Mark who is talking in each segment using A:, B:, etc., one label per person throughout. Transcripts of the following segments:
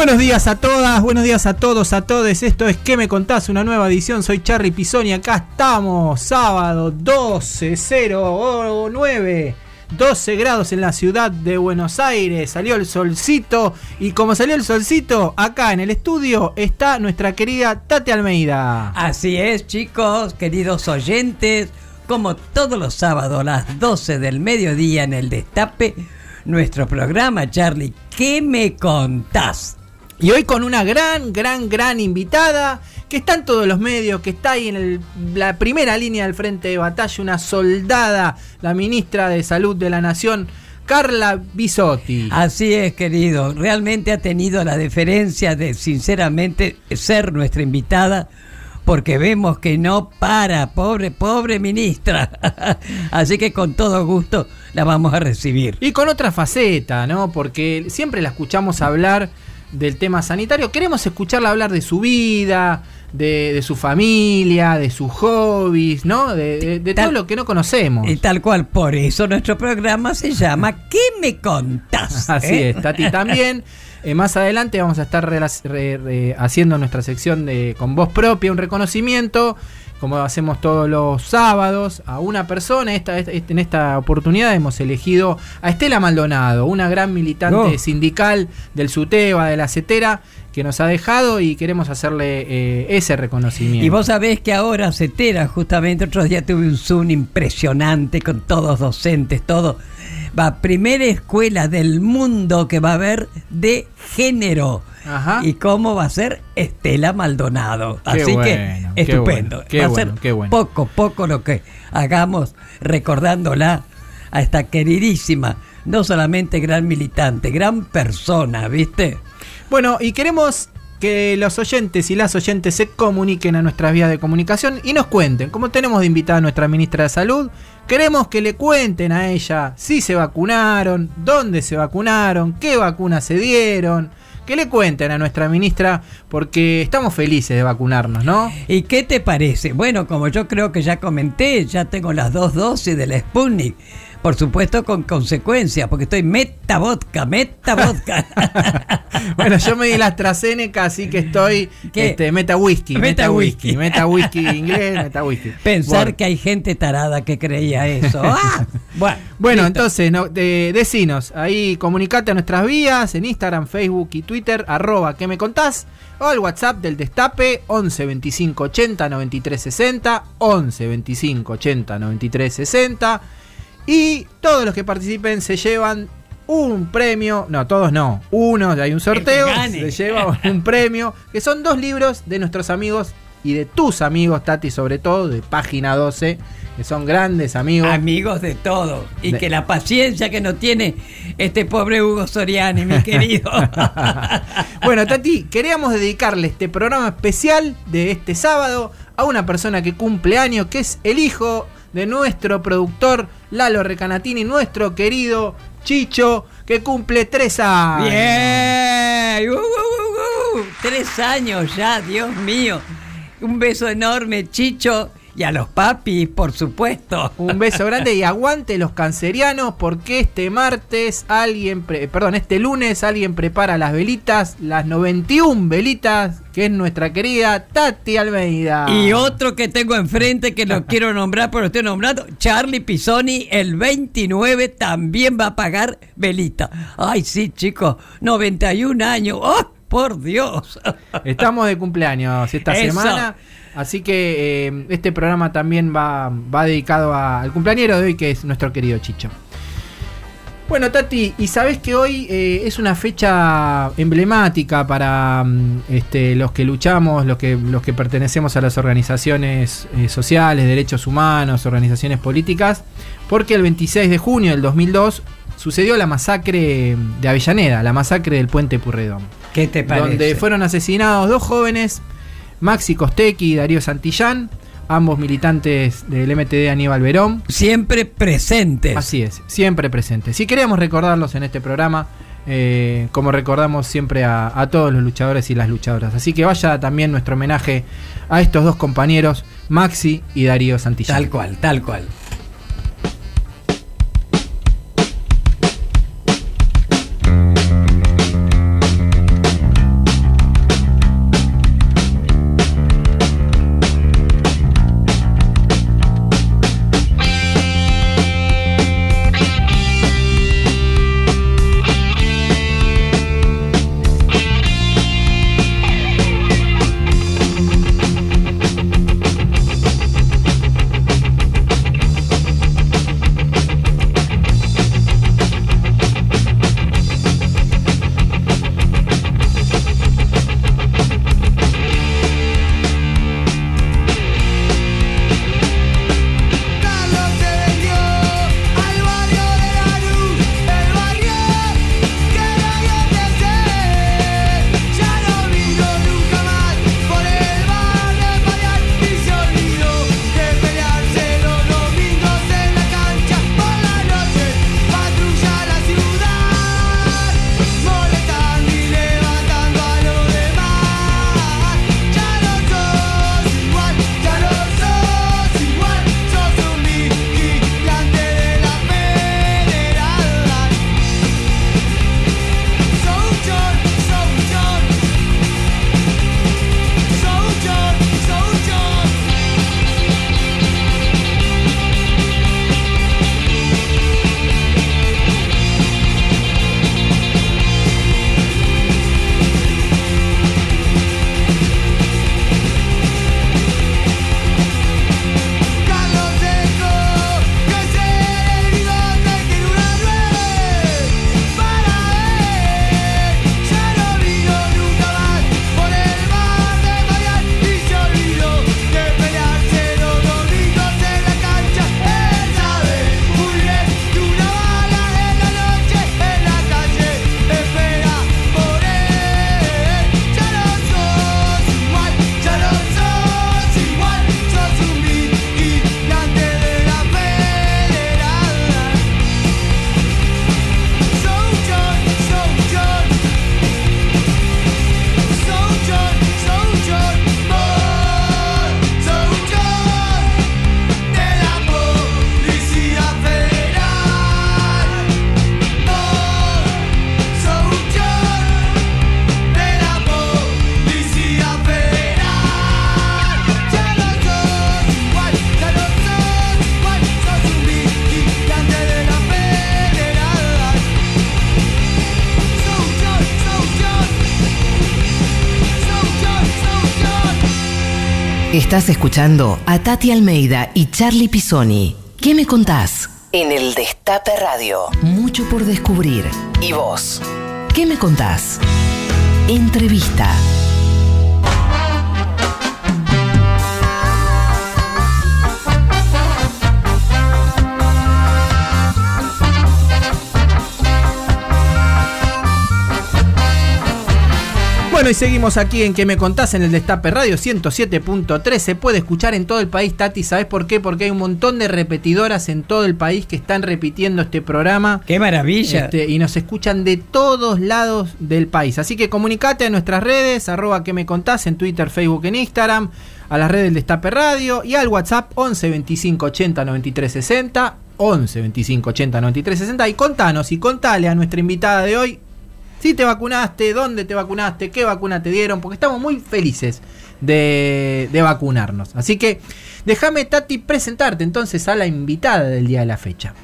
A: Buenos días a todas, buenos días a todos, a todos. Esto es ¿Qué me contás? Una nueva edición. Soy Charlie Pisoni. Acá estamos, sábado 12.09. 12 grados en la ciudad de Buenos Aires. Salió el solcito. Y como salió el solcito, acá en el estudio está nuestra querida Tati Almeida.
B: Así es, chicos, queridos oyentes. Como todos los sábados a las 12 del mediodía en el Destape, nuestro programa, Charlie, ¿qué me contás?
A: Y hoy con una gran, gran, gran invitada que está en todos los medios, que está ahí en el- la primera línea del frente de batalla, una soldada, la ministra de Salud de la Nación, Carla Bisotti.
B: Así es, querido. Realmente ha tenido la deferencia de, sinceramente, ser nuestra invitada. Porque vemos que no para, pobre, pobre ministra. Así que con todo gusto la vamos a recibir.
A: Y con otra faceta, ¿no? Porque siempre la escuchamos hablar del tema sanitario. Queremos escucharla hablar de su vida, de, de su familia, de sus hobbies, ¿no? De, de- de
B: Tal-
A: todo lo que no conocemos.
B: Y tal cual, por eso nuestro programa se llama ¿Qué me contás?
A: Así
B: ¿Eh?
A: es, Tati también. Eh, más adelante vamos a estar rela- re- re- haciendo nuestra sección de con voz propia, un reconocimiento, como hacemos todos los sábados, a una persona. Esta, esta- en esta oportunidad hemos elegido a Estela Maldonado, una gran militante
B: Oh.
A: sindical del SUTEBA, de la CETERA, que nos ha dejado y queremos hacerle eh, ese reconocimiento.
B: Y vos sabés que ahora Cetera, justamente otro día tuve un Zoom impresionante con todos docentes, todo. Va, primera escuela del mundo que va a haber de género.
A: Ajá.
B: ¿Y cómo va a ser? Estela Maldonado.
A: Qué
B: Así
A: bueno,
B: que
A: qué
B: estupendo.
A: bueno, qué
B: va a
A: bueno,
B: ser
A: qué bueno.
B: poco, poco lo que hagamos recordándola a esta queridísima, no solamente gran militante, gran persona, ¿viste?
A: Bueno, y queremos que los oyentes y las oyentes se comuniquen a nuestras vías de comunicación y nos cuenten, como tenemos de invitada a nuestra ministra de Salud, queremos que le cuenten a ella si se vacunaron, dónde se vacunaron, qué vacunas se dieron, que le cuenten a nuestra ministra porque estamos felices de vacunarnos, ¿no?
B: ¿Y qué te parece? Bueno, como yo creo que ya comenté, ya tengo las dos dosis de la Sputnik. Por supuesto con consecuencias, porque estoy meta vodka, meta vodka.
A: Bueno, yo me di la AstraZeneca, así que estoy
B: ¿Qué?
A: este, meta whisky,
B: Meta
A: meta
B: whisky.
A: whisky, meta whisky inglés, meta whisky.
B: Pensar
A: Bueno.
B: que hay gente tarada que creía eso. ¡Ah! Bueno,
A: Bueno,
B: listo.
A: entonces, no, de, decinos, ahí comunicate a nuestras vías, en Instagram, Facebook y Twitter, arroba que me contás, o al WhatsApp del Destape, 11 25 80 93 60, 11 25 80 93 60, y todos los que participen se llevan un premio, no, todos no, uno, hay un sorteo, se lleva un premio, que son dos libros de nuestros amigos y de tus amigos, Tati, sobre todo, de página 12, que son grandes amigos.
B: Amigos de todo. Y
A: De-
B: que la paciencia que no tiene este pobre Hugo Soriani, mi querido.
A: bueno, Tati, queríamos dedicarle este programa especial de este sábado a una persona que cumple años, que es el hijo de nuestro productor Lalo Recanatini, nuestro querido Chicho, que cumple tres años.
B: Bien. Uh, uh, uh. Tres años ya, Dios mío. Un beso enorme, Chicho. Y a los papis, por supuesto.
A: Un beso grande y aguante los cancerianos porque este martes alguien, pre- perdón, este lunes alguien prepara las velitas, las 91 velitas, que es nuestra querida Tati Almeida.
B: Y otro que tengo enfrente que lo quiero nombrar, pero lo estoy nombrando, Charlie Pisoni, el 29 también va a pagar velita. Ay, sí, chicos, 91 años. ¡Oh!
C: Por Dios.
A: Estamos de cumpleaños esta
C: Eso.
A: semana. Así que eh, este programa también va, va dedicado a- al cumpleañero de hoy, que es nuestro querido Chicho. Bueno, Tati, y sabes que hoy eh, es una fecha emblemática para mm, este, los que luchamos, los que, los que pertenecemos a las organizaciones eh, sociales, derechos humanos, organizaciones políticas, porque el 26 de junio del 2002 sucedió la masacre de Avellaneda, la masacre del puente Purredón
C: ¿Qué te parece?
A: donde fueron asesinados dos jóvenes, Maxi Costequi y Darío Santillán, ambos militantes del MTD Aníbal Verón.
C: Siempre presentes.
A: Así es, siempre presentes. Si queríamos recordarlos en este programa, eh, como recordamos siempre a, a todos los luchadores y las luchadoras. Así que vaya también nuestro homenaje a estos dos compañeros, Maxi y Darío Santillán.
C: Tal cual, tal cual.
D: Estás escuchando a Tati Almeida y Charlie Pisoni. ¿Qué me contás? En el Destape Radio. Mucho por descubrir. ¿Y vos? ¿Qué me contás? Entrevista.
A: Bueno, y seguimos aquí en Que Me Contás en el Destape Radio 107.3. Se puede escuchar en todo el país, Tati. ¿Sabes por qué? Porque hay un montón de repetidoras en todo el país que están repitiendo este programa.
C: ¡Qué maravilla!
A: Este, y nos escuchan de todos lados del país. Así que comunicate a nuestras redes, arroba que me contás en Twitter, Facebook, en Instagram, a las redes del Destape Radio y al WhatsApp 11 25 80 93 60. 11 25 80 93 60. Y contanos y contale a nuestra invitada de hoy si te vacunaste, dónde te vacunaste, qué vacuna te dieron, porque estamos muy felices de, de vacunarnos. Así que déjame, Tati, presentarte entonces a la invitada del día de la fecha.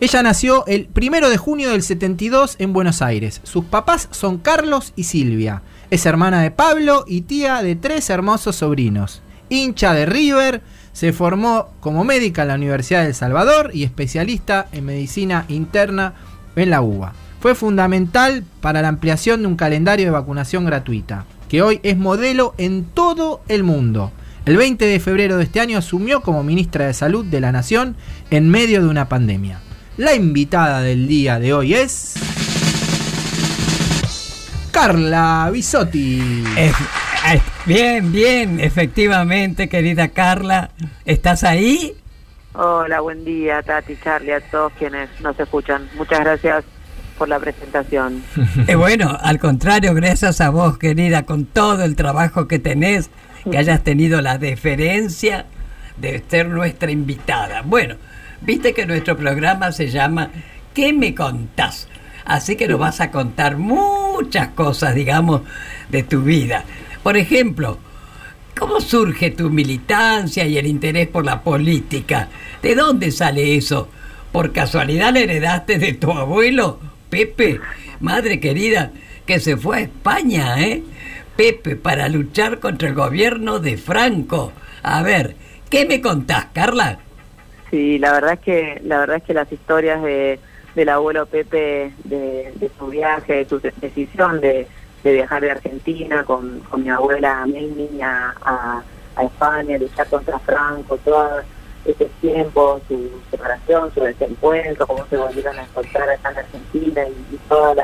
A: Ella nació el primero de junio del 72 en Buenos Aires. Sus papás son Carlos y Silvia. Es hermana de Pablo y tía de tres hermosos sobrinos. Hincha de River, se formó como médica en la Universidad de El Salvador y especialista en medicina interna en la UBA. Fue fundamental para la ampliación de un calendario de vacunación gratuita, que hoy es modelo en todo el mundo. El 20 de febrero de este año asumió como ministra de Salud de la Nación en medio de una pandemia. La invitada del día de hoy es. Carla Bisotti.
B: Es- es- bien, bien, efectivamente, querida Carla. ¿Estás ahí?
E: Hola, buen día, Tati, Charlie, a todos quienes nos escuchan. Muchas gracias por la presentación.
B: Eh, bueno, al contrario, gracias a vos, querida, con todo el trabajo que tenés, que hayas tenido la deferencia de ser nuestra invitada. Bueno, viste que nuestro programa se llama ¿Qué me contás? Así que nos vas a contar muchas cosas, digamos, de tu vida. Por ejemplo, ¿cómo surge tu militancia y el interés por la política? ¿De dónde sale eso? ¿Por casualidad le heredaste de tu abuelo, Pepe? Madre querida, que se fue a España, ¿eh? Pepe, para luchar contra el gobierno de Franco. A ver, ¿qué me contás, Carla?
E: Sí, la verdad es que la verdad es que las historias de del abuelo Pepe de, de su viaje, de su decisión de, de viajar de Argentina con, con mi abuela Mimi a, a, a España, luchar contra Franco, todo ese tiempo, su separación, su desencuentro, cómo se volvieron a encontrar acá en Argentina y, toda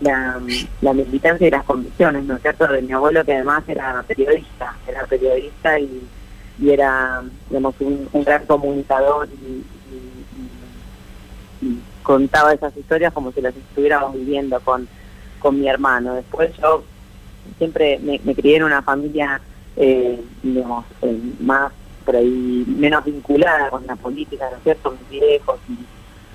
E: la, la, militancia y las convicciones, ¿no es cierto?, de mi abuelo que además era periodista, era periodista y, y era, digamos, un, gran comunicador y, contaba esas historias como si las estuviéramos viviendo con, con mi hermano. Después yo siempre me, crié en una familia, eh, eh, más por ahí, menos vinculada con la política, ¿no es cierto?, mis viejos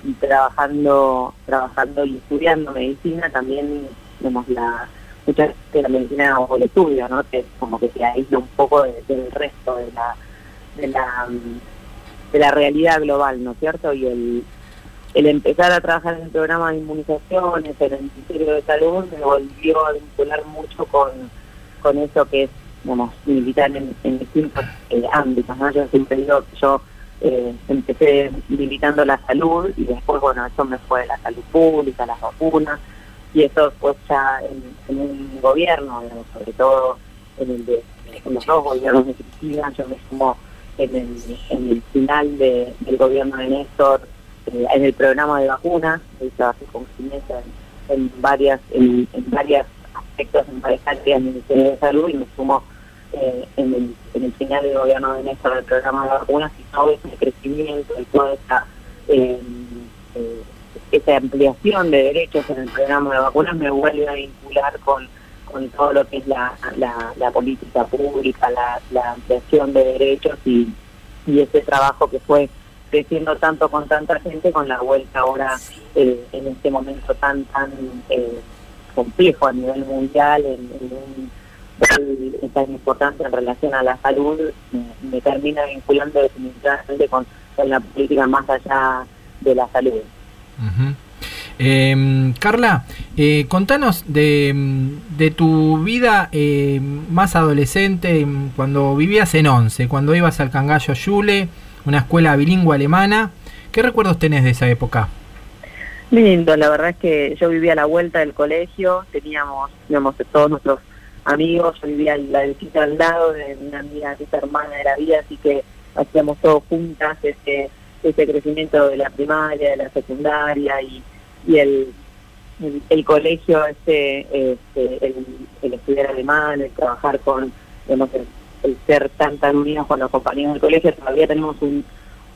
E: y, trabajando, trabajando y estudiando medicina también, digamos, la mucha de la medicina o el estudio, ¿no?, que como que se aísla un poco de- del resto de la, de la realidad global, ¿no es cierto? Y el, el empezar a trabajar en el programa de inmunizaciones, en el Ministerio de Salud, me volvió a vincular mucho con, con eso que es, digamos, militar en, distintos eh, ámbitos, ¿no? Yo siempre digo que yo eh, empecé militando la salud y después, bueno, eso me fue la salud pública, las vacunas, y eso pues ya en, un gobierno, digamos, sobre todo en el de los dos gobiernos de Cristina, yo me sumo en el, final de- del gobierno de Néstor, eh, en el programa de vacunas, y trabajé con Ginesa en, en varias, en, en varios aspectos, en varias áreas del Ministerio de Salud, y me sumo eh, en, el, en el final del gobierno de Néstor del programa de vacunas y todo ese crecimiento y toda esa, eh, eh, esa ampliación de derechos en el programa de vacunas me vuelve a vincular con, con todo lo que es la, la, política pública, la, ampliación de derechos y, y ese trabajo que fue creciendo tanto con tanta gente con la vuelta ahora en este momento tan tan eh, complejo a nivel mundial en un rol tan importante en relación a la salud me, me termina vinculando definitivamente con, con la política más allá de la salud.
A: Eh, Carla, eh, contanos de, de tu vida eh, más adolescente, mm, cuando vivías en Once, cuando ibas al Cangallo Yule, una escuela bilingüe alemana. ¿Qué recuerdos tenés de esa época?
E: Lindo, la verdad es que yo vivía a la vuelta del colegio, teníamos, digamos, todos nuestros amigos, yo vivía en la visita al lado de una amiga que es hermana de la vida, así que hacíamos todo juntas, ese, ese crecimiento de la primaria, de la secundaria y, y el, el, el colegio, este, este, el, el estudiar alemán, el trabajar con, digamos, el, el ser tan tan unidos con los compañeros del colegio, todavía tenemos un,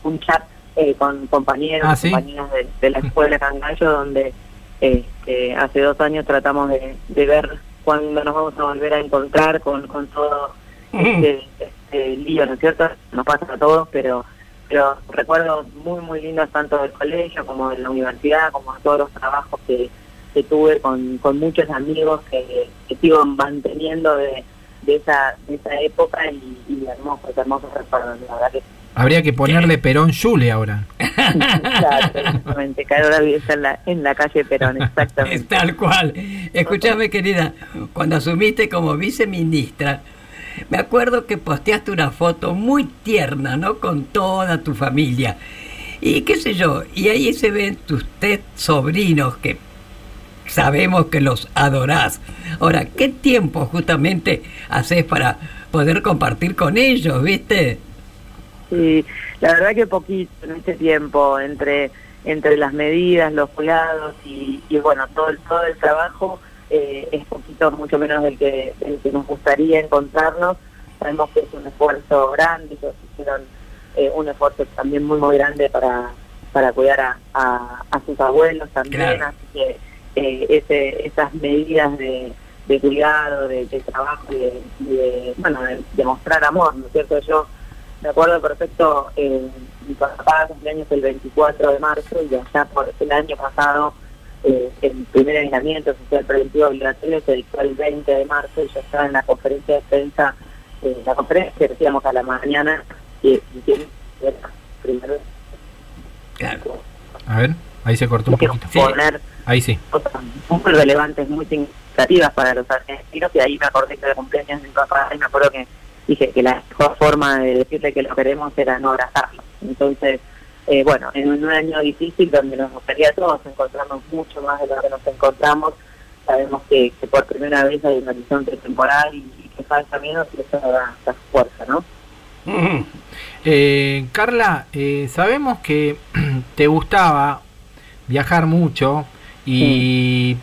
E: un chat eh, con compañeros,
A: Ah, ¿sí?
E: compañeras de, de la escuela Cangallo, donde este, hace dos años tratamos de, de ver cuándo nos vamos a volver a encontrar con, con todo este, este lío, ¿no es cierto? Nos pasa a todos, pero pero recuerdo muy, muy lindos tanto del colegio como de la universidad, como de todos los trabajos que, que tuve con, con muchos amigos que, que sigo manteniendo de, de esa de esa época y, y hermosos, hermosos recuerdos. La verdad que
A: Habría que ponerle Perón Yule ahora.
E: Claro, exactamente. que ahora vive en la, en la calle Perón,
B: Es
E: exactamente.
B: tal cual. Escúchame, querida, cuando asumiste como viceministra, me acuerdo que posteaste una foto muy tierna, ¿no? Con toda tu familia. Y qué sé yo, y ahí se ven tus tres sobrinos que sabemos que los adorás. Ahora, ¿qué tiempo justamente haces para poder compartir con ellos, viste?
E: Sí, la verdad que poquito en este tiempo, entre entre las medidas, los cuidados y, y bueno, todo el, todo el trabajo eh, es poquito, mucho menos del que, del que nos gustaría encontrarnos. Sabemos que es un esfuerzo grande, ellos hicieron eh, un esfuerzo también muy, muy grande para, para cuidar a, a, a sus abuelos también,
B: Claro.
E: así que eh, ese, esas medidas de, de cuidado, de, de trabajo y de, y de, bueno, de, de mostrar amor, ¿no es cierto? Yo me acuerdo perfecto, eh, mi papá cumpleaños el 24 de marzo y allá por el año pasado eh, el primer aislamiento social preventivo obligatorio se dictó el 20 de marzo y yo estaba en la conferencia de prensa, eh, la conferencia que decíamos a la mañana y, y era primero
B: Claro.
A: A ver, ahí se cortó un poquito.
B: Sí.
E: poner
A: Ahí sí.
E: cosas muy relevantes, muy significativas para los argentinos y ahí me acordé que era cumpleaños de mi papá y me acuerdo que dije que la mejor forma de decirle que lo queremos era no abrazarlo. Entonces, eh, bueno, en un año difícil donde nos gustaría todos encontrarnos mucho más de lo que nos encontramos, sabemos que, que por primera vez hay un horizonte temporal y, y que falta menos y eso nos da, da fuerza, ¿no?
A: Eh, Carla, eh, sabemos que te gustaba viajar mucho y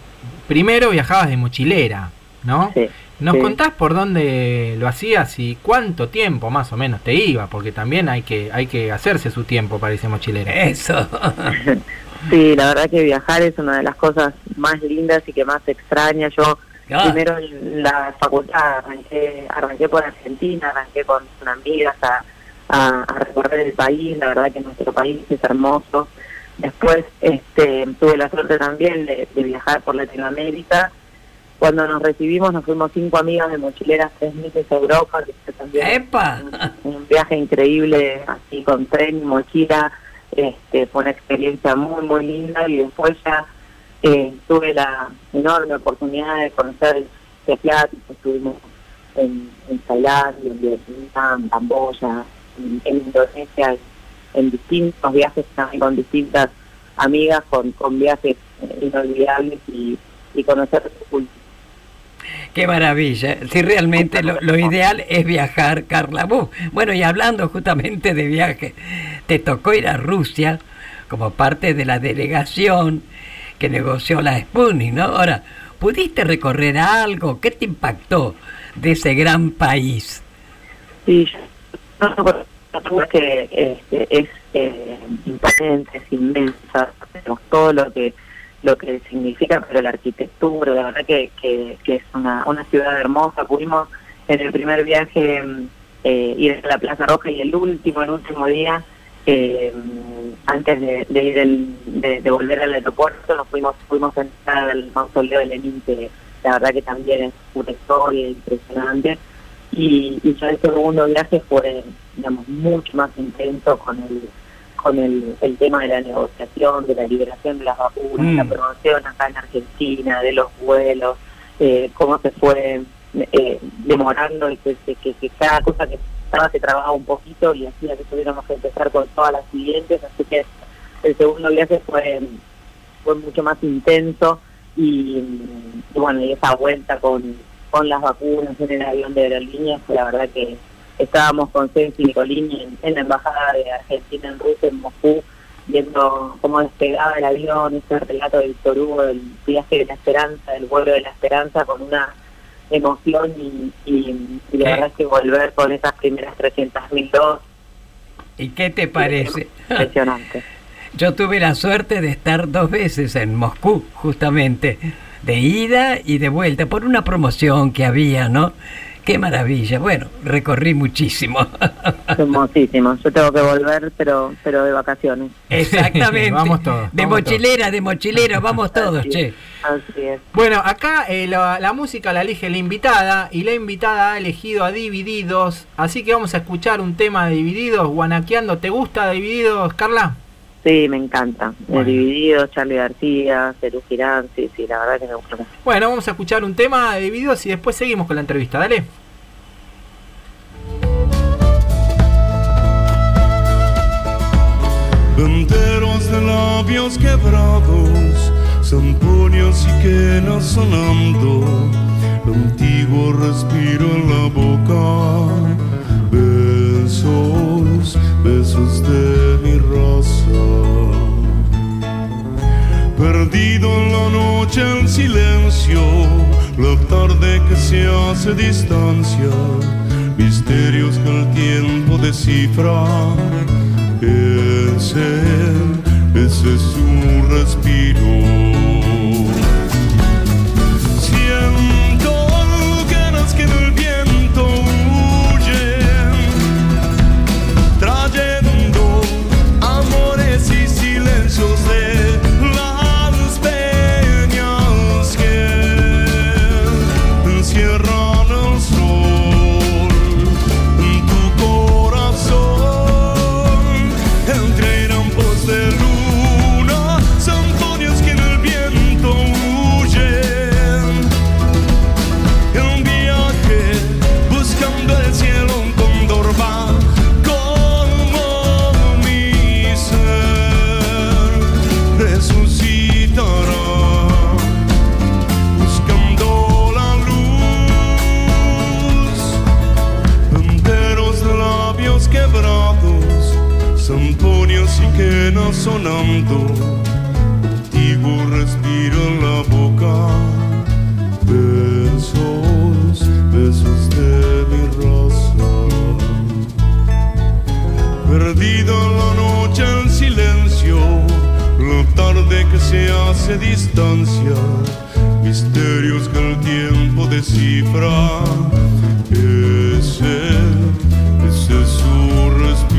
A: primero viajabas de mochilera, ¿no?
E: Sí.
A: ¿Nos
E: sí.
A: contás por dónde lo hacías y cuánto tiempo más o menos te iba? Porque también hay que hay que hacerse su tiempo para ese mochilero.
B: Eso.
E: Sí, la verdad que viajar es una de las cosas más lindas y que más extraña. Yo
B: Ah.
E: primero en la facultad arranqué, arranqué por Argentina, arranqué con unas amigas a, a, a recorrer el país. La verdad que nuestro país es hermoso. Después este, tuve la suerte también de, de viajar por Latinoamérica. Cuando nos recibimos nos fuimos cinco amigas de mochileras tres meses a Europa, que fue también
B: ¡Epa!
E: un, un viaje increíble, así con tren y mochila, este, fue una experiencia muy, muy linda y después ya eh, tuve la enorme oportunidad de conocer el asiático, estuvimos en, en Tailandia, en Vietnam, en Camboya, en, en Indonesia, en, en distintos viajes también con distintas amigas, con, con viajes eh, inolvidables y, y conocer su cultura.
B: Qué maravilla. Si realmente lo, lo ideal es viajar, Carla. Bu- Bueno, y hablando justamente de viaje, te tocó ir a Rusia como parte de la delegación que negoció la Sputnik, ¿no? Ahora, ¿pudiste recorrer algo? ¿Qué te impactó de ese gran país?
E: Sí, no, es que este, es eh, imponente, es inmensa, todo lo que lo que significa, pero la arquitectura, la verdad que, que, es una, una ciudad hermosa. Pudimos en el primer viaje mm, eh, ir a la Plaza Roja y el último, el último día, eh, antes de, de ir el- de, de volver al aeropuerto, nos fuimos fuimos a entrar al mausoleo de Lenin, que la verdad que también es una historia impresionante y, y ya el segundo viaje fue digamos mucho más intenso con el con el, el tema de la negociación de la liberación de las vacunas
B: Mm.
E: la promoción acá en Argentina de los vuelos eh, cómo se fue eh, demorando y que, que, cada cosa que estaba se trabajaba un poquito y hacía que tuviéramos que empezar con todas las siguientes así que el segundo viaje fue fue mucho más intenso y, y bueno, y esa vuelta con, con las vacunas en el avión de aerolíneas, la verdad que estábamos con Ceci Nicolini en, en la Embajada de Argentina en Rusia, en Moscú, viendo cómo despegaba el avión, ese relato de Víctor Hugo, del viaje de la esperanza, del vuelo de la esperanza, con una emoción y, y, y la verdad es que volver con esas primeras 300.000 dos,
B: ¿Y qué te parece?
E: impresionante.
B: Yo tuve la suerte de estar dos veces en Moscú, justamente, de ida y de vuelta, por una promoción que había, ¿no? Qué maravilla. Bueno, recorrí muchísimo.
E: Hermosísimo. Yo tengo que volver, pero pero de vacaciones.
B: Exactamente.
A: Vamos todos,
B: De
A: vamos
B: mochilera, de mochilera, vamos todos,
E: Así
B: che.
E: Así es.
A: Bueno, acá eh, la, la música la elige la invitada y la invitada ha elegido a Divididos, así que vamos a escuchar un tema de Divididos, guanaqueando. ¿Te gusta Divididos, Carla?
E: Sí, me encanta.
A: Bueno.
E: El Dividido, Charlie García, Cerú Girán, sí, sí, la verdad que me gusta mucho.
A: Bueno, vamos a escuchar un tema de Divididos y después seguimos con la entrevista, dale.
F: Enteros de labios quebrados, zampoñas y quenas sonando, antiguo respiro en la boca, besos, de mi raza. Perdido en la noche en silencio, la tarde que se hace distancia, misterios que el tiempo descifra. Ese, ese es su respiro. José sonando. Antiguo respiro en la boca besos besos de mi raza perdido en la noche en silencio la tarde que se hace distancia misterios que el tiempo descifra. Ese ese es su respiro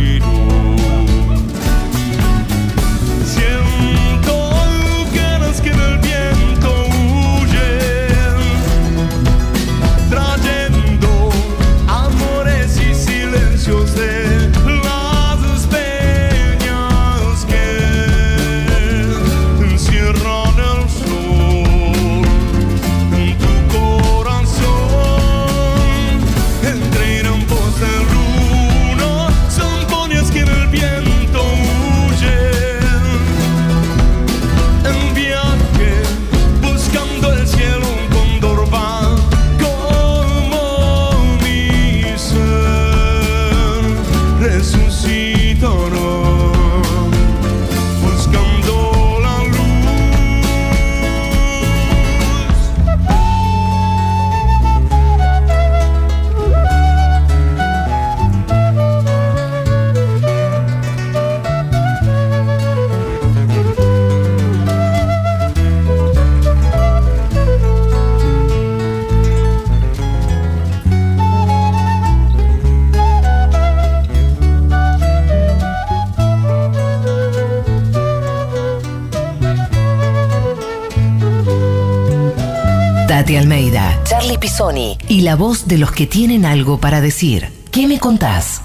D: Pisoni y la voz de los que tienen algo para decir. ¿Qué me contás?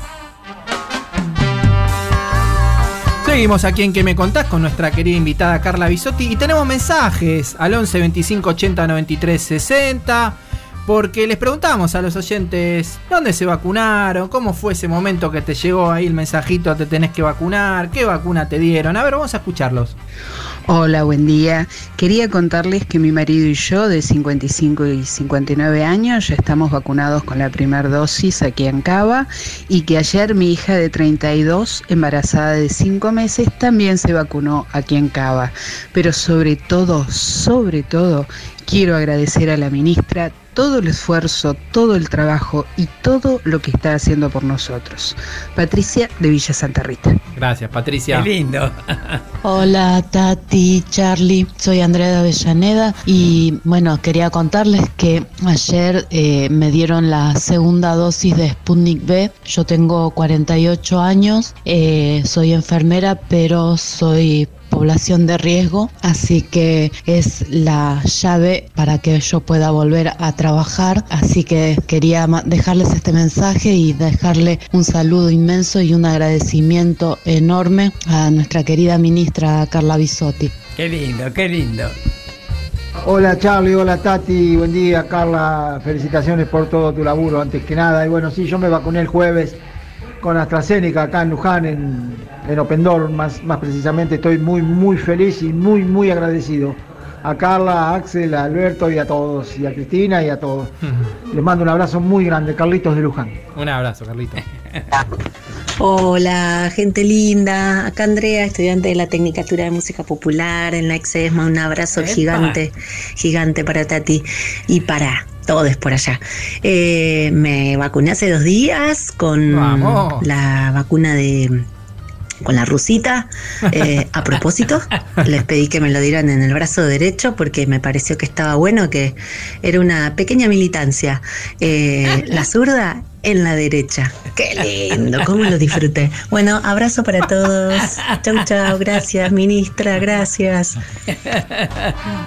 A: Seguimos aquí en Que Me Contás con nuestra querida invitada Carla Bisotti y tenemos mensajes al 11 25 80 93 60 porque les preguntamos a los oyentes dónde se vacunaron, cómo fue ese momento que te llegó ahí el mensajito, te tenés que vacunar, qué vacuna te dieron. A ver, vamos a escucharlos.
G: Hola, buen día. Quería contarles que mi marido y yo, de 55 y 59 años, ya estamos vacunados con la primera dosis aquí en Cava y que ayer mi hija de 32, embarazada de 5 meses, también se vacunó aquí en Cava. Pero sobre todo, sobre todo, quiero agradecer a la ministra todo el esfuerzo, todo el trabajo y todo lo que está haciendo por nosotros. Patricia de Villa Santa Rita.
A: Gracias, Patricia.
B: Qué lindo.
H: Hola Tati, Charlie, soy Andrea de Avellaneda y bueno, quería contarles que ayer eh, me dieron la segunda dosis de Sputnik B. Yo tengo 48 años, eh, soy enfermera pero soy población de riesgo, así que es la llave para que yo pueda volver a trabajar, así que quería dejarles este mensaje y dejarle un saludo inmenso y un agradecimiento enorme a nuestra querida ministra Carla Bisotti.
B: Qué lindo, qué lindo.
I: Hola Charlie, hola Tati, buen día Carla, felicitaciones por todo tu laburo antes que nada. Y bueno, sí, yo me vacuné el jueves con AstraZeneca acá en Luján, en, en Open Door, más, más precisamente. Estoy muy, muy feliz y muy, muy agradecido a Carla, a Axel, a Alberto y a todos, y a Cristina y a todos. Les mando un abrazo muy grande, Carlitos de Luján.
A: Un abrazo, Carlito.
J: Hola, gente linda. Acá Andrea, estudiante de la Tecnicatura de Música Popular en la Exesma. Un abrazo
B: Epa.
J: gigante, gigante para Tati y para todos por allá. Eh, me vacuné hace dos días con
A: Vamos.
J: la vacuna de con la rusita. Eh, a propósito, les pedí que me lo dieran en el brazo derecho porque me pareció que estaba bueno, que era una pequeña militancia. Eh, la zurda en la derecha. Qué lindo, cómo lo disfruté. Bueno, abrazo para todos. Chau, chau, gracias, ministra, gracias.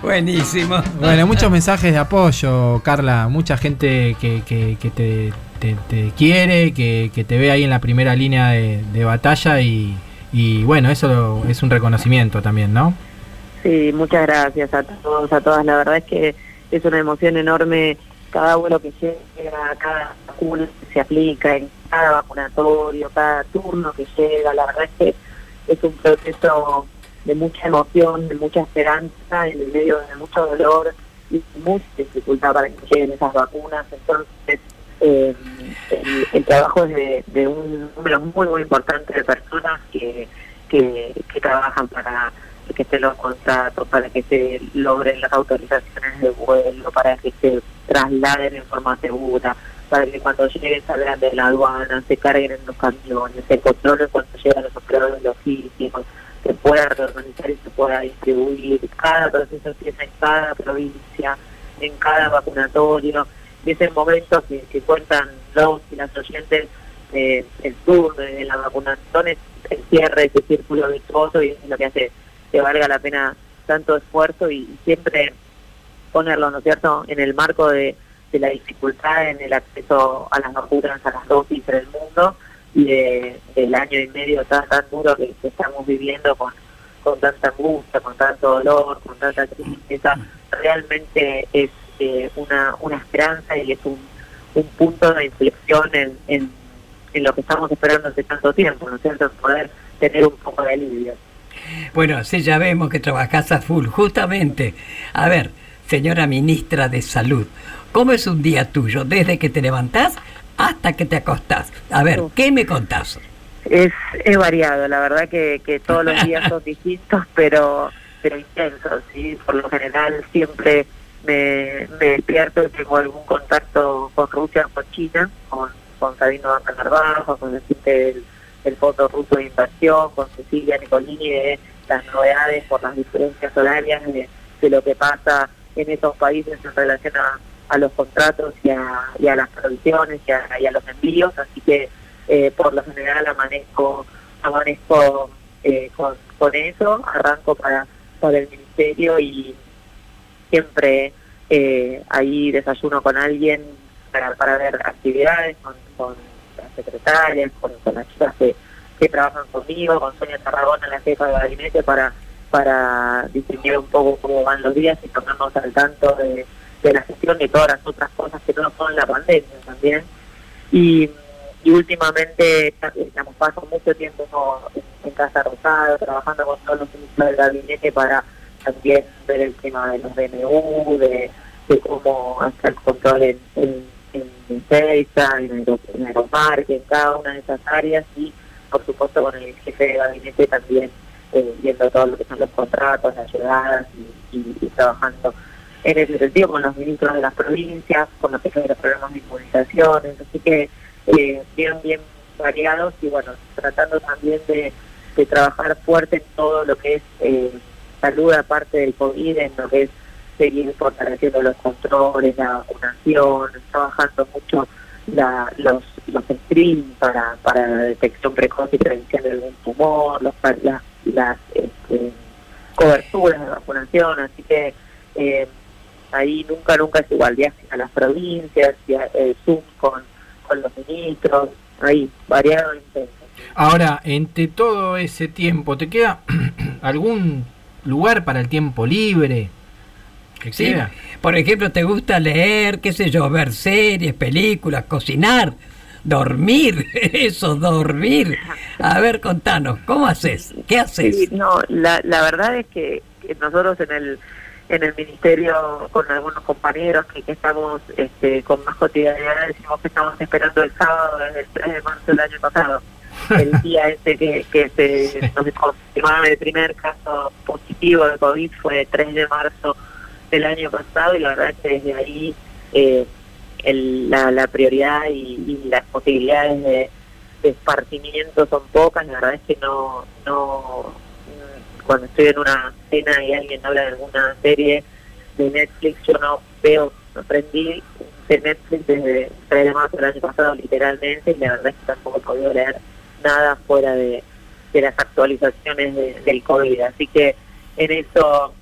B: Buenísimo.
A: Bueno, muchos mensajes de apoyo, Carla. Mucha gente que, que- que te, te- te quiere, que, que te ve ahí en la primera línea de, de batalla y, y bueno, eso es un reconocimiento también, ¿no?
E: Sí, muchas gracias a todos, a todas. La verdad es que es una emoción enorme cada vuelo que llega, cada vacuna que se aplica, en cada vacunatorio, cada turno que llega. La verdad es que es un proceso de mucha emoción, de mucha esperanza, en el medio de mucho dolor y mucha dificultad para que lleguen esas vacunas. Entonces, el, trabajo de, un número muy, muy importante de personas que, que, trabajan para que estén los contratos, para que se logren las autorizaciones de vuelo, para que se trasladen en forma segura, para que cuando lleguen salgan de la aduana, se carguen en los camiones, se controlen cuando llegan los operadores logísticos, se pueda reorganizar y se pueda distribuir. Cada proceso empieza en cada provincia, en cada vacunatorio. Y ese momento que, cuentan los y las oyentes, eh, el turno de la vacunación es el cierre ese círculo virtuoso y es lo que hace que valga la pena tanto esfuerzo y, siempre ponerlo, ¿no es cierto?, en el marco de, de la dificultad en el acceso a las vacunas, a las dosis en el mundo y de, del año y medio tan, tan duro que, que estamos viviendo con, con tanta angustia, con tanto dolor, con tanta tristeza, realmente es eh, una, una esperanza y es un, un punto de inflexión en, en, en lo que estamos esperando hace tanto tiempo, ¿no es cierto?, poder tener un poco de alivio.
B: Bueno, sí, ya vemos que trabajás a full. Justamente, a ver, señora ministra de Salud, ¿cómo es un día tuyo desde que te levantás hasta que te acostás? A ver, ¿qué me contás?
E: Es, es variado, la verdad que, que todos los días son distintos, pero pero intensos, ¿sí? Por lo general siempre me, despierto y tengo algún contacto con Rusia, con China, con, con Sabino Narvajo, con el del, del Fondo Ruso de Inversión, con Cecilia Nicolini de las novedades por las diferencias horarias de, lo que pasa en esos países en relación a, los contratos y a, y a las provisiones y a, y a los envíos, así que eh, por lo general amanezco, amanezco eh, con, con eso, arranco para, para el ministerio y siempre eh, ahí desayuno con alguien para, para ver actividades, con, las secretarias, con, las chicas que, que trabajan conmigo, con Sonia Tarragona, la jefa de gabinete, para, para distinguir un poco cómo van los días y ponernos al tanto de, de la gestión de todas las otras cosas que no son la pandemia también. Y, últimamente digamos, paso mucho tiempo en, en Casa Rosada, trabajando con todos los ministros del gabinete para también ver el tema de los DNU, de, de cómo hacer control en, en, en en, en Aeroparque, en cada una de esas áreas y por supuesto con el jefe de gabinete también eh, viendo todo lo que son los contratos, las llegadas y trabajando en ese sentido con los ministros de las provincias, con los jefes de los programas de inmunizaciones, así que eh, bien, bien variados y bueno, tratando también de, de trabajar fuerte en todo lo que es eh, salud aparte del COVID, en lo que es seguir fortaleciendo los controles, la vacunación, trabajando mucho la, los, los para, para la detección precoz y prevención de algún tumor, los, las, las este, coberturas de vacunación, así que eh, ahí nunca, nunca es igual, viajes a las provincias, via- eh, Zoom con, con los ministros, ahí, variado intenso.
A: Ahora, entre todo ese tiempo, ¿te queda algún lugar para el tiempo libre? ¿Te
B: Sí? Por ejemplo, ¿te gusta leer, qué sé yo, ver series, películas, cocinar, dormir? Eso, dormir. A ver, contanos, ¿cómo haces? ¿Qué haces?
E: Sí, no, la, la verdad es que, que nosotros en el en el ministerio con algunos compañeros que, que estamos este, con más cotidianidad decimos que estamos esperando el sábado desde el 3 de marzo del año pasado el día ese que, que se nos confirmaron el primer caso positivo de COVID fue el 3 de marzo del año pasado y la verdad es que desde ahí eh, el- la, la prioridad y, y las posibilidades de, de esparcimiento son pocas, la verdad es que no, no cuando estoy en una cena y alguien habla de alguna serie de Netflix, yo no veo, aprendí de Netflix desde el 3 de marzo del año pasado literalmente y la verdad es que tampoco he podido leer nada fuera de, de las actualizaciones de- del COVID, así que en eso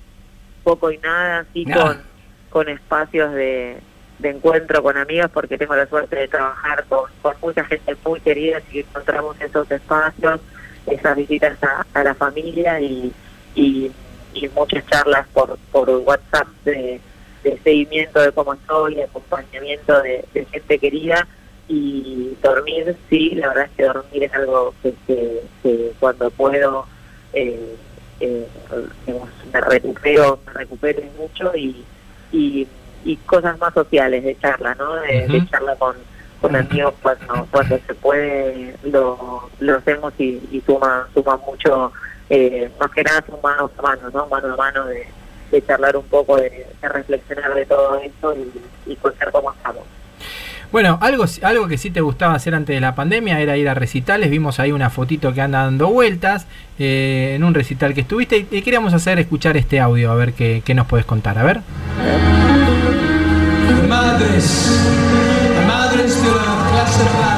E: poco y nada, así
B: Nada.
E: con, con espacios de, de encuentro con amigas porque tengo la suerte de trabajar con, con mucha gente muy querida y encontramos esos espacios, esas visitas a, a la familia y, y, y muchas charlas por, por WhatsApp de, de seguimiento de cómo estoy, de acompañamiento de, de gente querida y dormir, sí, la verdad es que dormir es algo que, que, que cuando puedo eh, eh, me recupero, me recupero mucho y, y, y cosas más sociales de charla, ¿no? De, charla con, con amigos cuando cuando se puede lo, lo hacemos y, y suma suma mucho, eh, más que nada son manos a mano, ¿no? Mano a mano de, de charlar un poco, de, de reflexionar de todo eso y, y contar cómo estamos.
A: Bueno, algo, algo que sí te gustaba hacer antes de la pandemia era ir a recitales. Vimos ahí una fotito que anda dando vueltas eh, en un recital que estuviste y, queríamos hacer escuchar este audio, a ver qué, qué nos puedes contar. A ver.
K: Madres, madres de la clase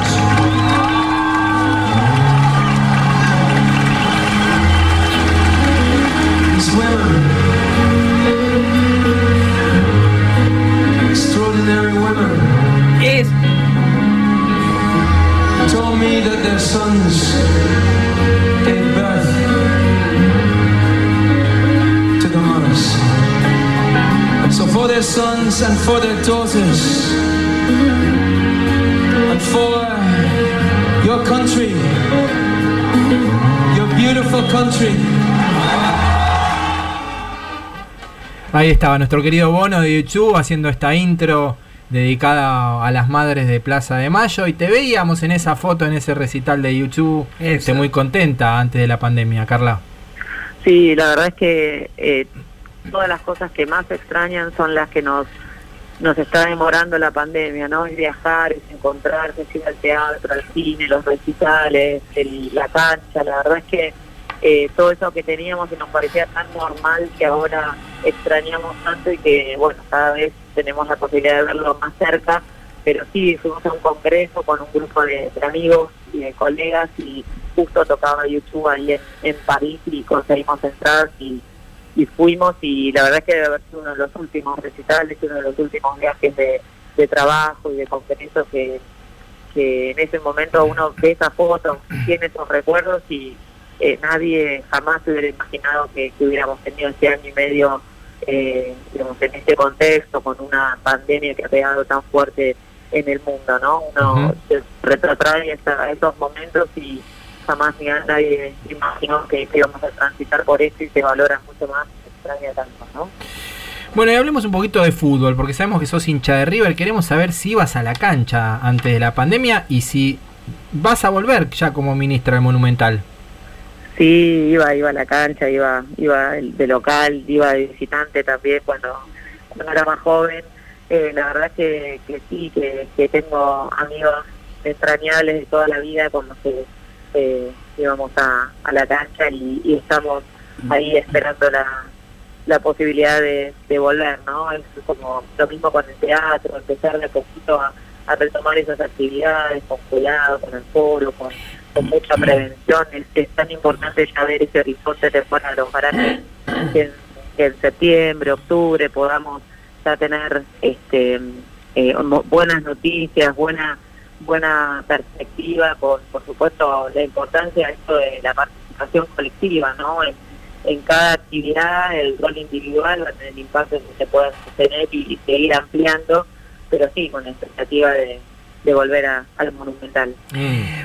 A: Ahí estaba nuestro querido Bono de YouTube haciendo esta intro dedicada a las madres de Plaza de Mayo y te veíamos en esa foto, en ese recital de YouTube, este, muy contenta antes de la pandemia, Carla.
E: Sí, la verdad es que eh, todas las cosas que más extrañan son las que nos nos está demorando la pandemia, ¿no? Es viajar, es encontrarse, es ir al teatro, al cine, los recitales, el- la cancha. La verdad es que eh, todo eso que teníamos y nos parecía tan normal que ahora extrañamos tanto y que, bueno, cada vez tenemos la posibilidad de verlo más cerca. Pero sí, fuimos a un congreso con un grupo de, amigos y de colegas y justo tocaba YouTube ahí en, París y conseguimos entrar y, fuimos y la verdad es que debe haber sido uno de los últimos recitales, uno de los últimos viajes de, de trabajo y de congreso que, que en ese momento uno ve esa foto, tiene esos recuerdos y eh, nadie jamás hubiera imaginado que, que hubiéramos tenido ese año y medio eh, digamos, en este contexto, con una pandemia que ha pegado tan fuerte en el mundo, ¿no? Uno
A: Ujú.
E: se retrotrae a esos momentos y jamás ni a- nadie imaginó que, que íbamos a transitar por esto y se valora mucho más, se extraña tanto, ¿no?
A: Bueno, y hablemos un poquito de fútbol, porque sabemos que sos hincha de River. Queremos saber si ibas a la cancha antes de la pandemia y si vas a volver ya como ministra del Monumental.
E: Sí, iba, iba a la cancha, iba, iba de local, iba de visitante también cuando cuando era más joven. Eh, la verdad que, que sí, que, que tengo amigos entrañables de toda la vida con los que eh, íbamos a, a la cancha y, y estamos ahí esperando la, la posibilidad de, de volver, ¿no? Es como lo mismo con el teatro, empezar de poquito a, a retomar esas actividades con cuidado, con el foro, con, con mucha prevención. Es, tan importante ya ver ese horizonte temporal. Ojalá que, en, en septiembre, octubre podamos ya tener este eh, buenas noticias, buena buena perspectiva, por, por supuesto la importancia de de la participación colectiva, ¿no? En, cada actividad el rol individual va a tener impacto que se pueda sostener y, y seguir ampliando, pero sí con la expectativa de, de volver a- al monumental.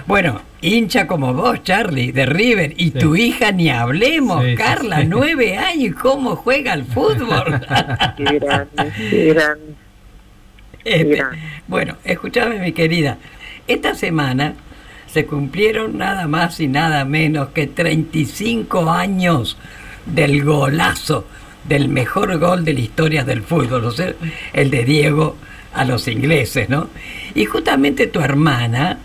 B: Bueno, hincha como vos, Charlie, de River, y tu hija ni hablemos,
L: Sí,
B: Carla,
L: sí.
B: nueve años, ¿cómo juega al fútbol?
E: Qué grande, qué grande.
B: Este, bueno, escúchame mi querida, esta semana se cumplieron nada más y nada menos que 35 años del golazo, del mejor gol de la historia del fútbol, o sea, el de Diego a los ingleses, ¿no? Y justamente tu hermana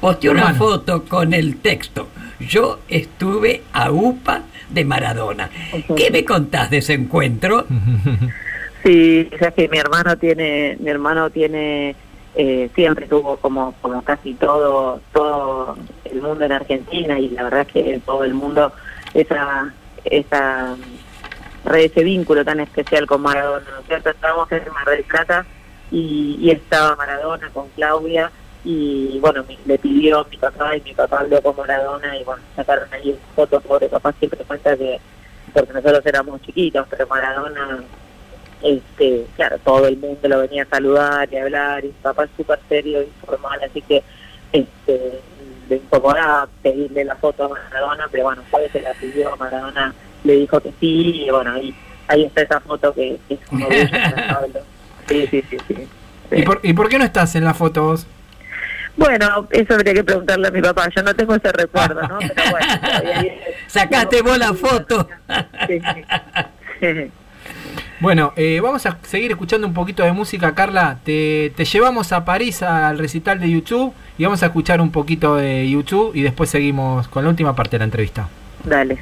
B: posteó una
A: Hermana.
B: foto con el texto, yo estuve a UPA de Maradona. ¿Qué me contás de ese encuentro?
E: Sí, o sea que mi hermano tiene, mi hermano tiene, eh, siempre tuvo como, como casi todo, todo el mundo en Argentina y la verdad es que en todo el mundo esa, esa red, ese vínculo tan especial con Maradona, ¿no es cierto? Estábamos en Mar del Plata y, y estaba Maradona con Claudia y bueno, mi- le pidió mi papá y mi papá habló con Maradona y bueno, sacaron ahí fotos, pobre papá siempre cuenta que porque nosotros éramos chiquitos, pero Maradona este, claro, todo el mundo lo venía a saludar y a hablar, y mi papá es súper serio y formal, así que este, le incomodaba pedirle la foto a Maradona, pero bueno, después se la pidió, Maradona le dijo que sí, y bueno, ahí, ahí está esa foto que, que es como. Sí, sí, sí, sí.
A: ¿Y por, ¿Y por qué no estás en la foto vos?
E: Bueno, eso habría que preguntarle a mi papá, yo no tengo ese recuerdo, ¿no? Pero bueno, todavía-
B: Sacaste vos la foto.
E: Sí, sí.
A: Bueno, eh, vamos a seguir escuchando un poquito de música, Carla. Te, te llevamos a París al recital de YouTube y vamos a escuchar un poquito de YouTube y después seguimos con la última parte de la entrevista.
E: Dale.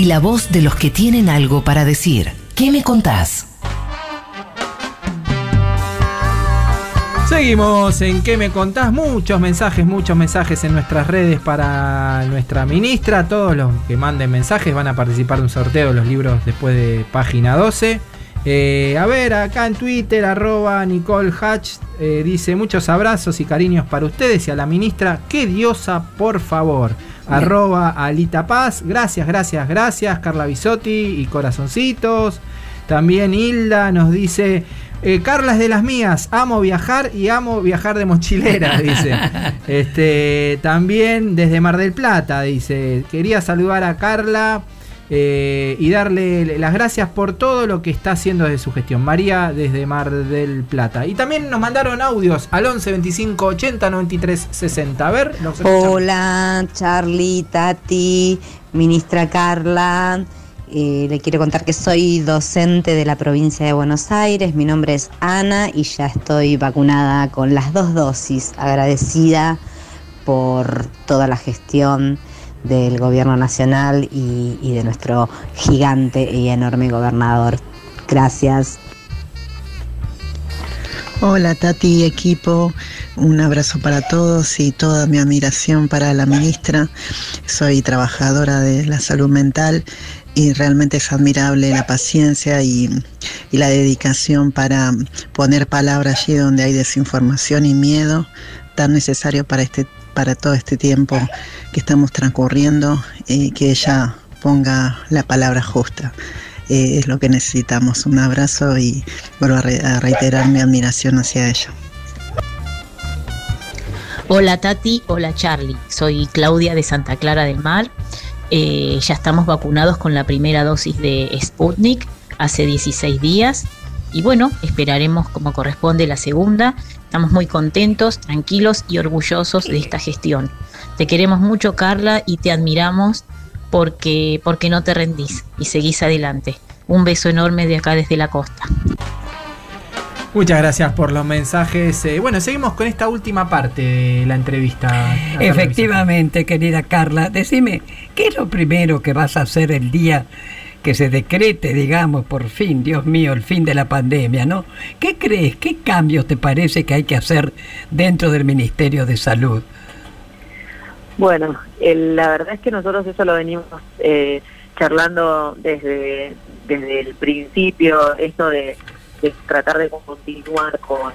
D: Y la voz de los que tienen algo para decir. ¿Qué me contás?
A: Seguimos en ¿Qué me contás? Muchos mensajes, muchos mensajes en nuestras redes para nuestra ministra. Todos los que manden mensajes van a participar de un sorteo de los libros después de página 12. Eh, a ver, acá en Twitter, arroba Nicole Hatch eh, dice muchos abrazos y cariños para ustedes y a la ministra. ¡Qué diosa, por favor! Arroba Alita Paz. Gracias, gracias, gracias. Carla Bisotti y corazoncitos. También Hilda nos dice. eh, Carla es de las mías, amo viajar y amo viajar de mochilera, dice. Este, también desde Mar del Plata, dice. Quería saludar a Carla eh, y darle las gracias por todo lo que está haciendo desde su gestión. María desde Mar del Plata. Y también nos mandaron audios al 11 25 80 93 60. A ver, escuchamos.
L: Hola, Charlie, Tati, ministra Carla. Eh, le quiero contar que soy docente de la provincia de Buenos Aires. Mi nombre es Ana y ya estoy vacunada con las dos dosis. Agradecida por toda la gestión del gobierno nacional y, de nuestro gigante y enorme gobernador. Gracias.
M: Hola Tati equipo, un abrazo para todos y toda mi admiración para la ministra. Soy trabajadora de la salud mental y realmente es admirable la paciencia y, y la dedicación para poner palabra allí donde hay desinformación y miedo tan necesario para este para todo este tiempo que estamos transcurriendo y que ella ponga la palabra justa. Eh, es lo que necesitamos. Un abrazo y vuelvo a reiterar mi admiración hacia ella.
N: Hola Tati, hola Charlie, soy Claudia de Santa Clara del Mar. Eh, ya estamos vacunados con la primera dosis de Sputnik hace 16 días y bueno, esperaremos como corresponde la segunda. Estamos muy contentos, tranquilos y orgullosos de esta gestión. Te queremos mucho Carla y te admiramos porque, porque no te rendís y seguís adelante. Un beso enorme de acá desde la costa.
A: Muchas gracias por los mensajes. Eh, bueno, seguimos con esta última parte de la entrevista.
B: Efectivamente, querida Carla, decime, ¿qué es lo primero que vas a hacer el día que se decrete, digamos, por fin, Dios mío, el fin de la pandemia, ¿no? ¿Qué crees, qué cambios te parece que hay que hacer dentro del Ministerio de Salud?
E: Bueno, el- la verdad es que nosotros eso lo venimos eh, charlando desde, desde el principio, esto de, de tratar de continuar con,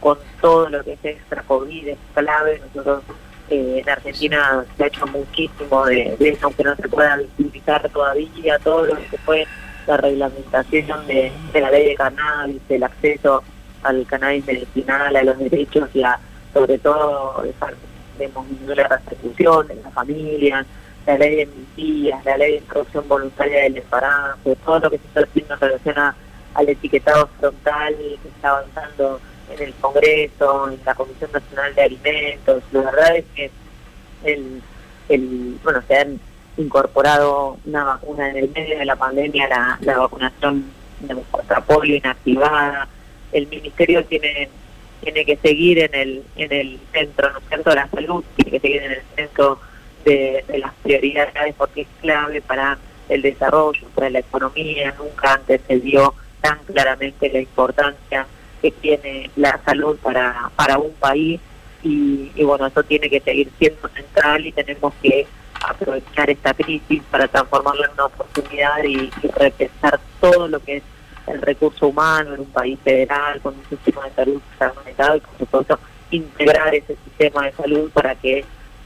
E: con todo lo que es extra COVID, es clave. Nosotros eh, en Argentina se ha hecho muchísimo de, eso, aunque no se pueda visibilizar todavía todo lo que fue la reglamentación de, la ley de cannabis, el acceso al cannabis medicinal, a los derechos y a, sobre todo, de la persecución en la familia, la ley de amnistías, la ley de introducción voluntaria del embarazo, todo lo que se está haciendo en relación al etiquetado frontal que está avanzando en el Congreso, en la Comisión Nacional de Alimentos. La verdad es que el, el bueno se han incorporado una vacuna en el medio de la pandemia, la, la vacunación de contra polio inactivada. El Ministerio tiene tiene que seguir en el en el centro, ¿no es cierto?, de la salud, tiene que seguir en el centro de, de las prioridades porque es clave para el desarrollo, para la economía. Nunca antes se vio tan claramente la importancia que tiene la salud para, para un país y, y bueno, eso tiene que seguir siendo central y tenemos que aprovechar esta crisis para transformarla en una oportunidad y, y repensar todo lo que es el recurso humano en un país federal con un sistema de salud fragmentado y por supuesto integrar ese sistema de salud para que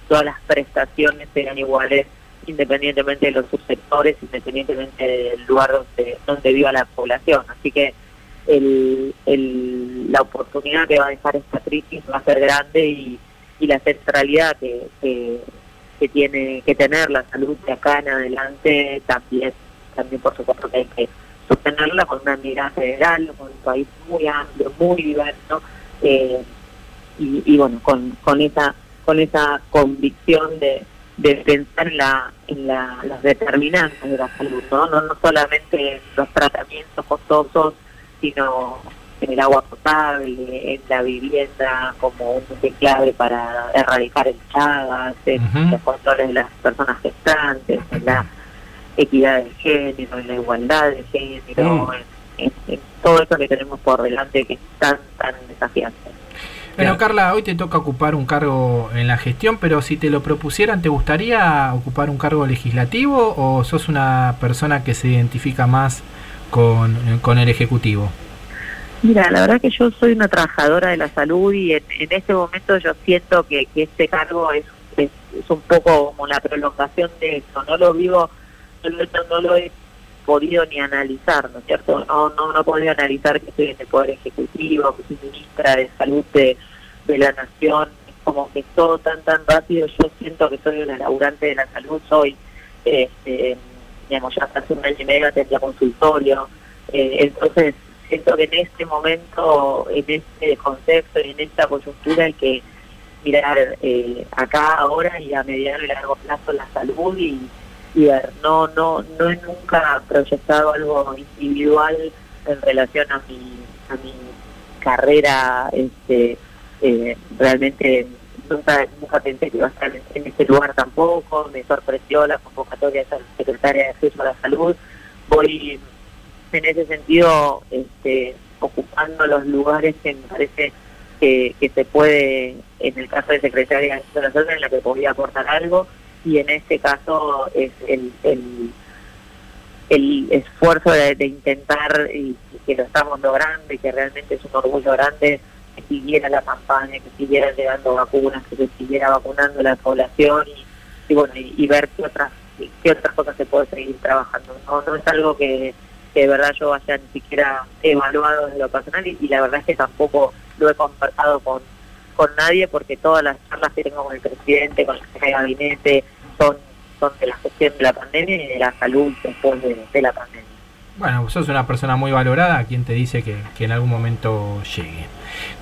E: todas las prestaciones sean iguales independientemente de los subsectores, independientemente del lugar donde, donde viva la población. Así que el, la oportunidad que va a dejar esta crisis va a ser grande y, la centralidad que, que, que tiene que tener la salud de acá en adelante también, también por supuesto que hay que sostenerla con una mirada federal, con un país muy amplio, muy diverso, eh, y, y bueno, con, con esa con esa convicción de, de pensar en la en la, los determinantes de la salud, ¿no? No, no solamente los tratamientos costosos, sino en el agua potable, en la vivienda como un eje clave para erradicar el Chagas, en los controles de las personas gestantes, en la equidad de género, en la igualdad de género,
A: Mm.
E: en, en- en todo eso que tenemos por delante que es tan, tan desafiante.
A: Bueno, Carla, hoy te toca ocupar un cargo en la gestión, pero si te lo propusieran, ¿te gustaría ocupar un cargo legislativo o sos una persona que se identifica más con, con el Ejecutivo?
E: Mira, la verdad que yo soy una trabajadora de la salud y en, en este momento yo siento que, que este cargo es, es, un poco como la prolongación de eso. No lo vivo, no lo, no lo he podido ni analizar, ¿no es cierto? No, no, no he podido analizar que estoy en el Poder Ejecutivo, que soy ministra de Salud de, de la Nación. Como que todo tan, tan rápido. Yo siento que soy una laburante de la salud, soy, este, digamos, ya hace un año y medio tenía consultorio. Eh, entonces, siento que en este momento, en este contexto y en esta coyuntura hay que mirar eh, acá, ahora y a mediano y largo plazo la salud y, y ver, no, no, no he nunca proyectado algo individual en relación a mi, a mi carrera, este, eh, realmente nunca, pensé que iba a estar en, este lugar tampoco, me sorprendió la convocatoria de ser secretaria de acceso a la salud, voy en ese sentido este, ocupando los lugares que me parece que, se puede, en el caso de secretaria de acceso a la salud, en la que podía aportar algo, y en este caso es el, el, esfuerzo de, intentar y que lo estamos logrando y que realmente es un orgullo grande que siguiera la campaña, que siguiera llegando vacunas, que se siguiera vacunando la población y, bueno y, ver qué otras qué otras cosas se puede seguir trabajando. No, no es algo que, de verdad yo haya ni siquiera evaluado desde lo personal y, la verdad es que tampoco lo he conversado con, con nadie porque todas las charlas que tengo con el presidente, con el jefe de gabinete, son, son de la gestión de la pandemia y de la salud después de, de la pandemia.
A: Bueno, sos una persona muy valorada, quien te dice que en algún momento llegue.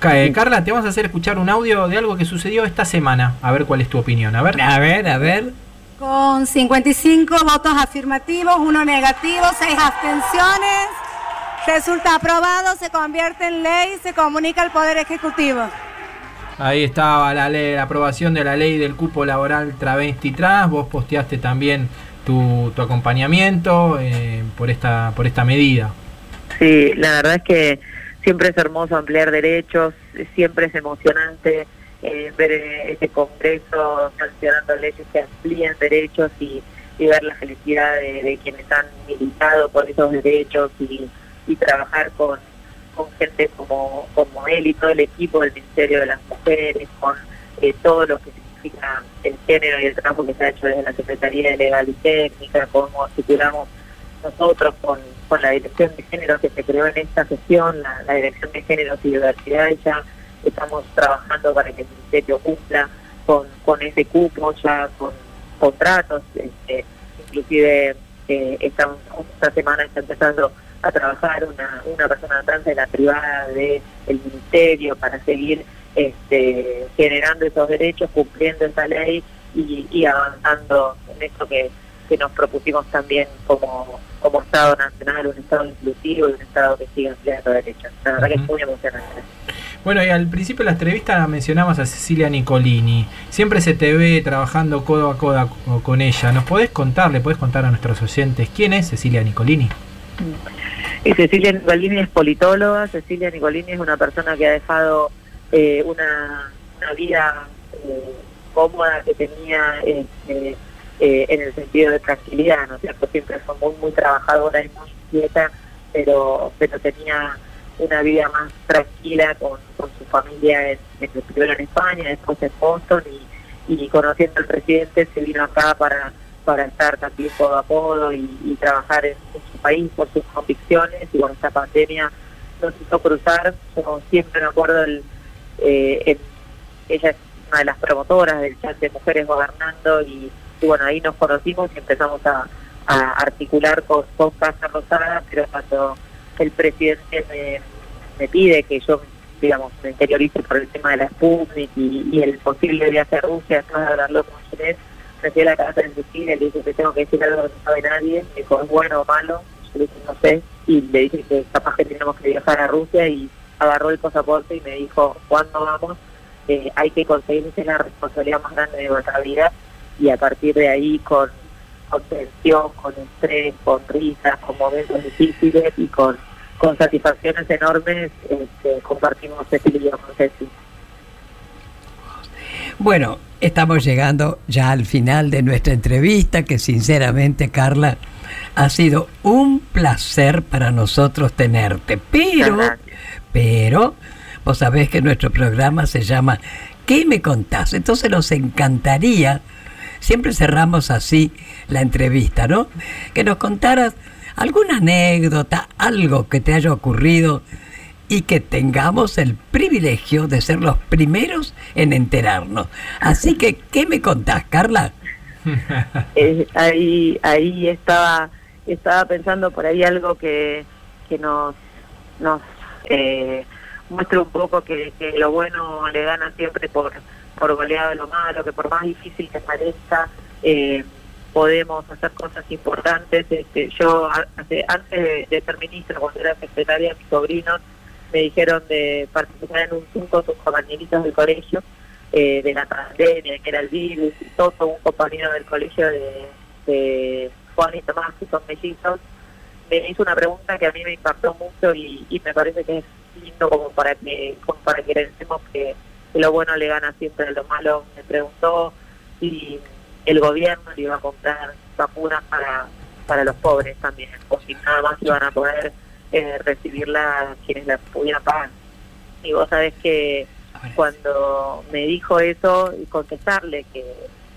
A: Eh, Carla, te vamos a hacer escuchar un audio de algo que sucedió esta semana. A ver cuál es tu opinión. A ver.
B: A ver, a ver.
O: Con 55 votos afirmativos, uno negativo, seis abstenciones. Resulta aprobado, se convierte en ley, se comunica al Poder Ejecutivo.
A: Ahí estaba la, ley, la aprobación de la ley del cupo laboral travesti trans. Vos posteaste también tu, tu acompañamiento eh, por esta por esta medida.
E: Sí, la verdad es que siempre es hermoso ampliar derechos, siempre es emocionante eh, ver eh, este Congreso sancionando leyes que amplían derechos y, ver la felicidad de, quienes han militado por esos derechos y, y trabajar con, con gente como, como él y todo el equipo del Ministerio de las Mujeres, con eh, todo lo que significa el género y el trabajo que se ha hecho desde la Secretaría de Legal y Técnica, cómo articulamos nosotros con, con la Dirección de Género que se creó en esta gestión, la, Dirección de Géneros y Diversidad, ya estamos trabajando para que el Ministerio cumpla con, con ese cupo, ya con contratos, este, inclusive eh, esta, semana está empezando a trabajar una, una persona trans en la privada del Ministerio para seguir este, generando esos derechos, cumpliendo esa ley y, y avanzando en esto que, que nos propusimos también como, como Estado Nacional, un Estado inclusivo y un Estado que siga ampliando derechos. La verdad que es muy emocionante.
A: Bueno, y al principio de la entrevista mencionabas a Cecilia Nicolini. Siempre se te ve trabajando codo a codo co- con ella. ¿Nos podés contar, le podés contar a nuestros oyentes quién es Cecilia Nicolini?
E: Y Cecilia Nicolini es politóloga, Cecilia Nicolini es una persona que ha dejado eh, una, una vida eh, cómoda que tenía este, eh, en el sentido de tranquilidad, ¿no es cierto? Siempre fue muy, muy trabajadora y muy inquieta, pero, pero tenía una vida más tranquila con, su familia, en, en- primero en España, después en Boston, y, conociendo al presidente se vino acá para para estar también codo a codo y, trabajar en, su país por sus convicciones y con esta pandemia nos hizo cruzar, yo siempre me acuerdo el, eh, en- ella es una de las promotoras del chat de Mujeres Gobernando y, y bueno, ahí nos conocimos y empezamos a, a articular con, con Casa pero cuando el presidente me, me pide que yo, digamos, me interiorice por el tema de la Sputnik y, el posible viaje a Rusia, después de hablarlo con Ginés, me fui a la casa de Cecilia y le dije que tengo que decir algo que no sabe nadie, me dijo, ¿es bueno o malo? Yo le dije, no sé, y le dije que capaz que tenemos que viajar a Rusia y, agarró el pasaporte y me dijo, ¿cuándo vamos? Eh, hay que conseguirse la responsabilidad más grande de nuestra vida y a partir de ahí con, con tensión, con estrés, con risas, con momentos difíciles y con, con satisfacciones enormes este, compartimos este lío con Ceci.
B: Bueno, estamos llegando ya al final de nuestra entrevista, que sinceramente, Carla, ha sido un placer para nosotros tenerte. Pero, pero, vos sabés que nuestro programa se llama ¿Qué me contás? Entonces nos encantaría, siempre cerramos así la entrevista, ¿no? Que nos contaras alguna anécdota, algo que te haya ocurrido y que tengamos el privilegio de ser los primeros en enterarnos. Así que, ¿qué me contás, Carla?
E: Eh, ahí ahí estaba estaba pensando por ahí algo que, que nos nos eh, muestra un poco que, que lo bueno le gana siempre por por goleado de lo malo que por más difícil que parezca eh, podemos hacer cosas importantes. Este yo hace- antes de, ser ministra cuando era secretaria mis sobrinos me dijeron de participar en un Zoom con sus compañeritos del colegio eh, de la pandemia, que era el virus, y todo un compañero del colegio de, de Juan y Tomás, que son mellizos, me hizo una pregunta que a mí me impactó mucho y, y me parece que es lindo como para que como para que pensemos que, que lo bueno le gana siempre a lo malo. Me preguntó si el gobierno le iba a comprar vacunas para, para los pobres también, o si nada más iban a poder eh, recibirla quienes la pudieran pagar. Y vos sabés que cuando me dijo eso y contestarle que,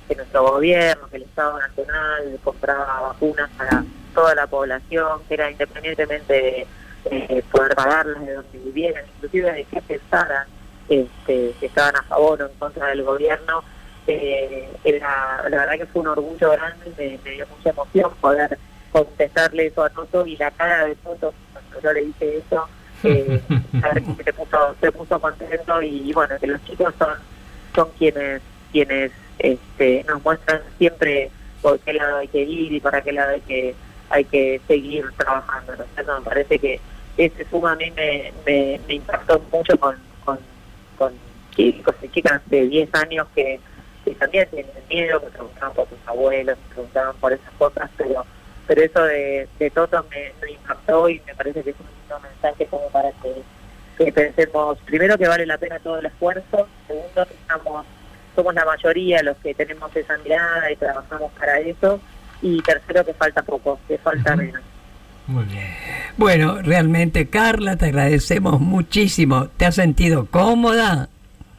E: que nuestro gobierno, que el Estado Nacional compraba vacunas para toda la población, que era independientemente de eh, poder pagarlas de donde vivieran, inclusive de qué pensaran, este, que estaban a favor o en contra del gobierno, eh, era, la verdad que fue un orgullo grande, me, me dio mucha emoción poder contestarle eso a Toto y la cara de Toto cuando yo le dije eso, eh, saber que se puso, se puso contento y, bueno, que los chicos son, son quienes, quienes este, nos muestran siempre por qué lado hay que ir y para qué lado hay que, hay que seguir trabajando. ¿no? Entonces, me parece que ese suma a mí me, me, me impactó mucho con, con, chicos y chicas de 10 años que, que también tienen miedo, que preguntaban por sus abuelos, que preguntaban por esas cosas, pero pero eso de, de Toto me, me impactó y me parece que es un lindo mensaje como para que, que pensemos, primero que vale la pena todo el esfuerzo, segundo que estamos, somos la mayoría los que tenemos esa mirada y trabajamos para eso, y tercero que falta poco, que falta menos.
B: Muy bien. Bueno, realmente, Carla, te agradecemos muchísimo. ¿Te has sentido cómoda?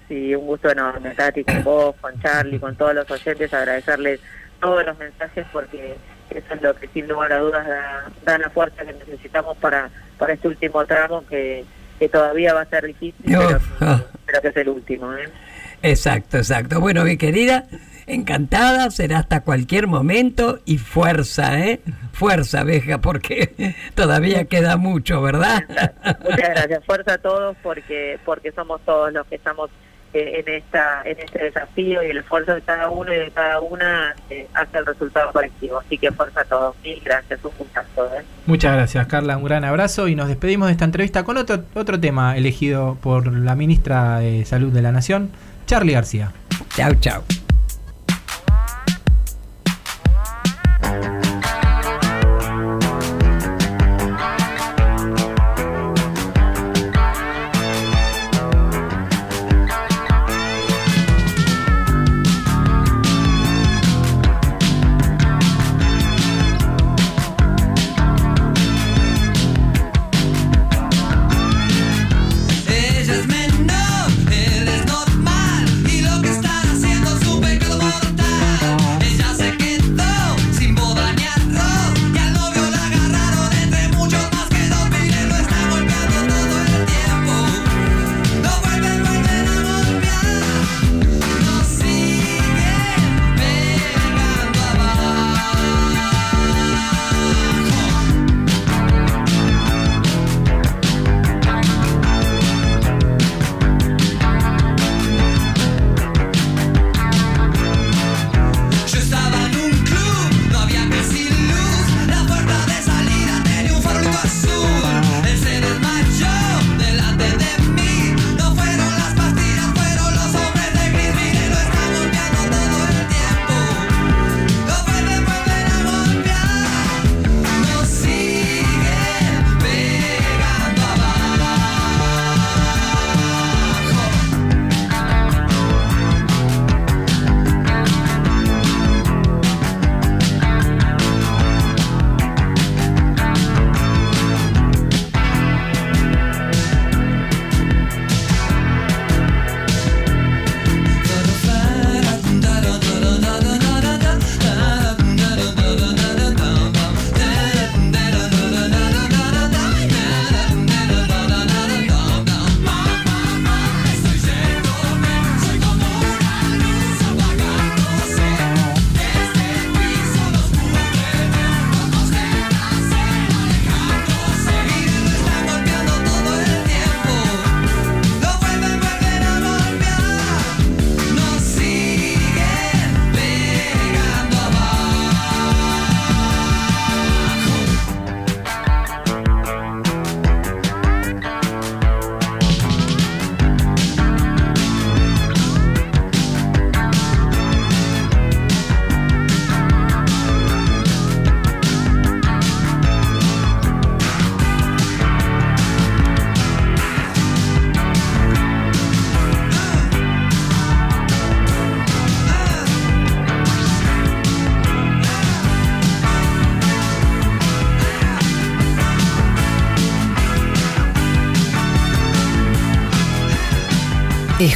E: Sí, un gusto enorme, Tati, con vos, con Charlie, con todos los oyentes, agradecerles todos los mensajes porque eso es lo que sin lugar a dudas da, da la fuerza que necesitamos para, para este último tramo que, que todavía va a ser difícil, pero, que- pero que es el último. ¿eh?
B: Exacto, exacto. Bueno, mi querida, encantada, será hasta cualquier momento y fuerza, ¿eh? Fuerza, abeja, porque todavía queda mucho, ¿verdad?
E: Muchas gracias, fuerza a todos porque porque somos todos los que estamos eh, en esta en este desafío y el esfuerzo de cada uno y de cada una eh, hace el resultado colectivo. Así que fuerza a todos. Mil gracias, un gustazo. ¿eh?
A: Muchas gracias, Carla. Un gran abrazo y nos despedimos de esta entrevista con otro, otro tema elegido por la ministra de Salud de la Nación, Charlie García.
B: Chau, chau.
C: Ella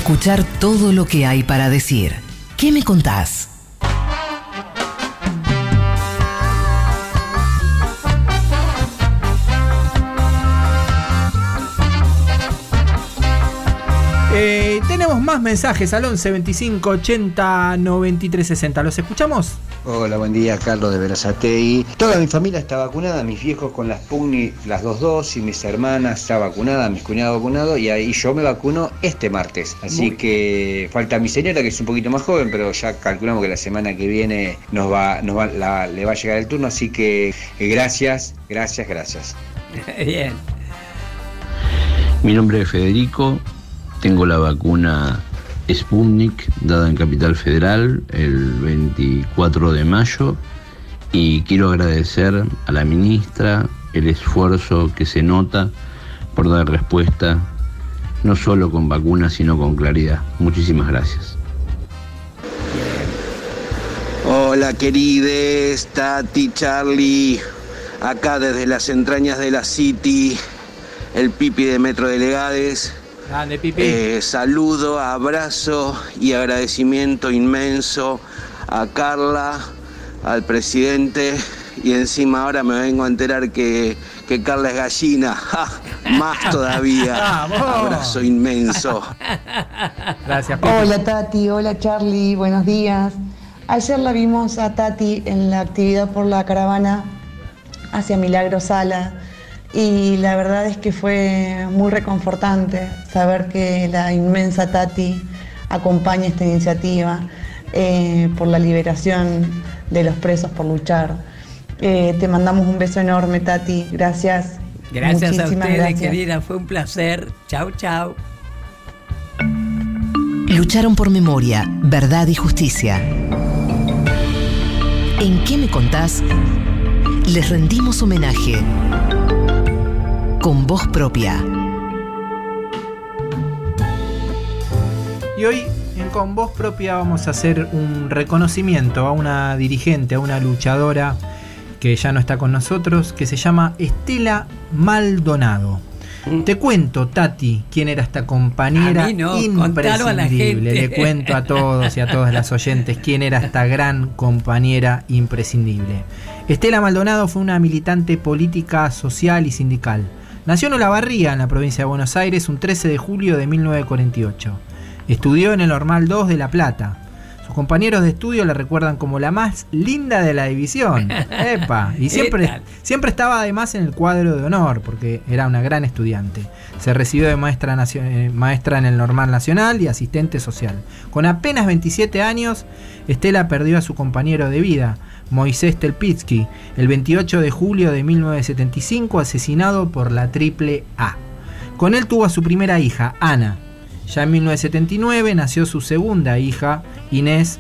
D: Escuchar todo lo que hay para decir. ¿Qué me contás?
A: Eh, tenemos más mensajes al 11 25 80 93 60. ¿Los escuchamos?
P: Hola, buen día, Carlos de Verazatei. Toda mi familia está vacunada, mis viejos con las Sputnik, las dos dosis, mis hermanas está vacunada, mis cuñados vacunados y ahí yo me vacuno este martes. Así
A: Muy
P: que falta mi señora que es un poquito más joven, pero ya calculamos que la semana que viene nos va, nos va, la- le va a llegar el turno, así que eh, gracias, gracias, gracias.
B: Bien.
Q: Mi nombre es Federico, tengo la vacuna Sputnik dada en Capital Federal el 24 de mayo y quiero agradecer a la ministra el esfuerzo que se nota por dar respuesta no solo con vacunas sino con claridad. Muchísimas gracias.
R: Hola querides, Tati, Charlie, acá desde las entrañas de la City, el Pipi de Metro Delegades.
A: Grande, Pipi.
R: Eh, saludo, abrazo y agradecimiento inmenso a Carla, al presidente y encima ahora me vengo a enterar que, que Carla es gallina. ¡Ja! Más todavía.
A: Vamos.
R: Abrazo inmenso.
A: Gracias,
S: Hola Tati, hola Charlie, buenos días. Ayer la vimos a Tati en la actividad por la caravana hacia Milagro Sala y la verdad es que fue muy reconfortante saber que la inmensa Tati acompaña esta iniciativa eh, por la liberación de los presos por luchar. Eh, te mandamos un beso enorme Tati, gracias.
B: Gracias a
S: Muchísimas
B: ustedes,
S: gracias.
B: querida. Fue un placer. Chau, chau.
D: Lucharon por memoria, verdad y justicia. ¿En qué me contás? Les rendimos homenaje con voz propia.
A: Y hoy en Con Voz Propia vamos a hacer un reconocimiento a una dirigente, a una luchadora que ya no está con nosotros, que se llama Estela Maldonado. Te cuento, Tati, quién era esta compañera
B: A mí no, contalo a la
A: imprescindible.
B: gente.
A: Le cuento a todos y a todas las oyentes quién era esta gran compañera imprescindible. Estela Maldonado fue una militante política, social y sindical. Nació en Olavarría, en la provincia de Buenos Aires, un 13 de julio de 1948. Estudió en el Normal 2 de La Plata. Sus compañeros de estudio la recuerdan como la más linda de la división. ¡Epa! Y
B: ¿Qué
A: siempre, siempre estaba además en el cuadro de honor, porque era una gran estudiante. Se recibió de maestra, eh, maestra en el Normal Nacional y asistente social. Con apenas 27 años, Estela perdió a su compañero de vida, Moisés Telpitsky, el 28 de julio de 1975, asesinado por la Triple A. Con él tuvo a su primera hija, Ana. Ya en 1979 nació su segunda hija, Inés,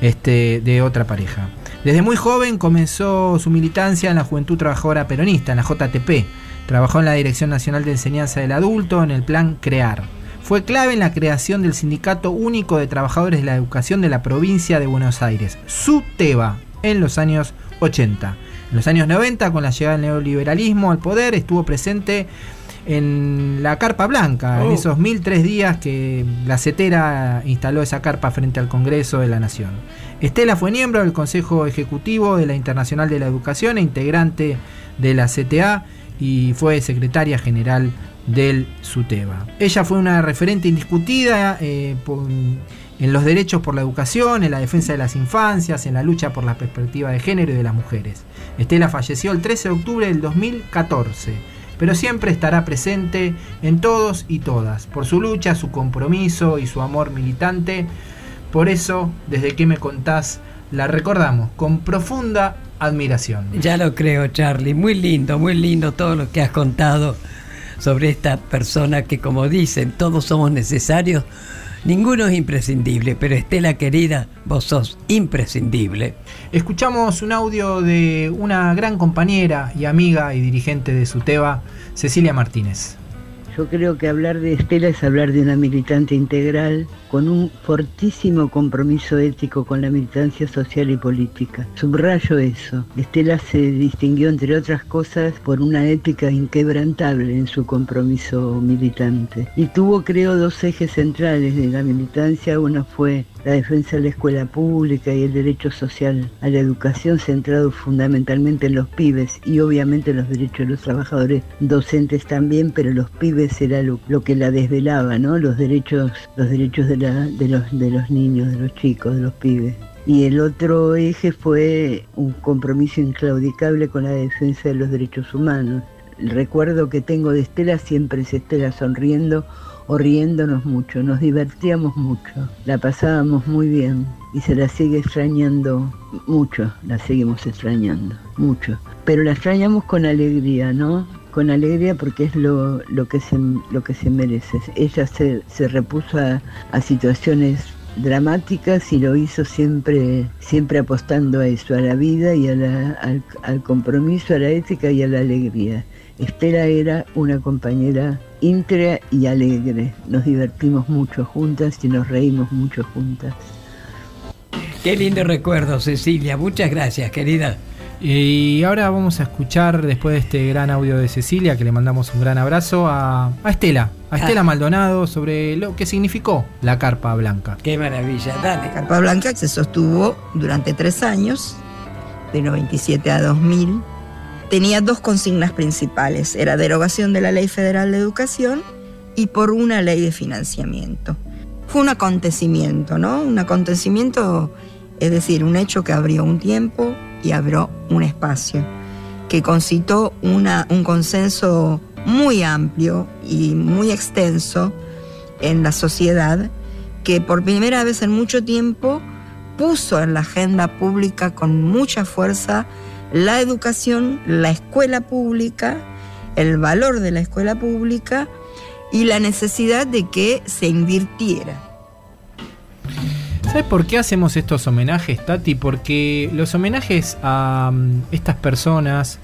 A: este, de otra pareja. Desde muy joven comenzó su militancia en la Juventud Trabajadora Peronista, en la JTP. Trabajó en la Dirección Nacional de Enseñanza del Adulto, en el plan CREAR. Fue clave en la creación del Sindicato Único de Trabajadores de la Educación de la provincia de Buenos Aires, SUTEBA, en los años 80. En los años 90, con la llegada del neoliberalismo al poder, estuvo presente en la Carpa Blanca, en
B: Oh.
A: esos 1003 días que la CETERA instaló esa carpa frente al Congreso de la Nación. Estela fue miembro del Consejo Ejecutivo de la Internacional de la Educación e integrante de la CTA y fue secretaria general del SUTEBA. Ella fue una referente indiscutida eh, por- en los derechos por la educación, en la defensa de las infancias, en la lucha por la perspectiva de género y de las mujeres. Estela falleció el 13 de octubre del 2014, pero siempre estará presente en todos y todas, por su lucha, su compromiso y su amor militante. Por eso, desde que me contás, la recordamos con profunda admiración.
B: Ya lo creo, Charlie. Muy lindo, muy lindo todo lo que has contado sobre esta persona que, como dicen, todos somos necesarios. Ninguno es imprescindible, pero Estela querida, vos sos imprescindible.
A: Escuchamos un audio de una gran compañera y amiga y dirigente de SUTEBA, Cecilia Martínez.
T: Yo creo que hablar de Estela es hablar de una militante integral con un fortísimo compromiso ético con la militancia social y política. Subrayo eso. Estela se distinguió, entre otras cosas, por una ética inquebrantable en su compromiso militante. Y tuvo, creo, dos ejes centrales de la militancia. Uno fue la defensa de la escuela pública y el derecho social a la educación centrado fundamentalmente en los pibes y obviamente los derechos de los trabajadores docentes también, pero los pibes era lo, que la desvelaba, ¿no? Los derechos, los derechos de, la- de los, de los niños, de los chicos, de los pibes. Y el otro eje fue un compromiso inclaudicable con la defensa de los derechos humanos. El recuerdo que tengo de Estela siempre es Estela sonriendo o riéndonos mucho, nos divertíamos mucho, la pasábamos muy bien y se la sigue extrañando mucho, la seguimos extrañando mucho, pero la extrañamos con alegría, ¿no? Con alegría porque es lo, lo, que, se, lo que se merece. Ella se, se repuso a, a situaciones dramáticas y lo hizo siempre, siempre apostando a eso, a la vida y a la- al, al compromiso, a la ética y a la alegría. Estela era una compañera íntegra y alegre. Nos divertimos mucho juntas y nos reímos mucho juntas.
B: Qué lindo recuerdo, Cecilia. Muchas gracias, querida.
A: Y ahora vamos a escuchar, después de este gran audio de Cecilia, que le mandamos un gran abrazo, a, a Estela, a Estela
B: Ah.
A: Maldonado, sobre lo que significó la carpa blanca.
B: Qué maravilla, dale.
U: Carpa Blanca se sostuvo durante tres años, de 97 a 2000. Tenía dos consignas principales, era derogación de la Ley Federal de Educación y por una ley de financiamiento. Fue un acontecimiento, ¿no? Un acontecimiento, es decir, un hecho que abrió un tiempo y abrió un espacio, que concitó una, un consenso muy amplio y muy extenso en la sociedad que por primera vez en mucho tiempo puso en la agenda pública con mucha fuerza la educación, la escuela pública, el valor de la escuela pública y la necesidad de que se invirtiera.
A: ¿Sabes por qué hacemos estos homenajes, Tati? Porque los homenajes a mm, estas personas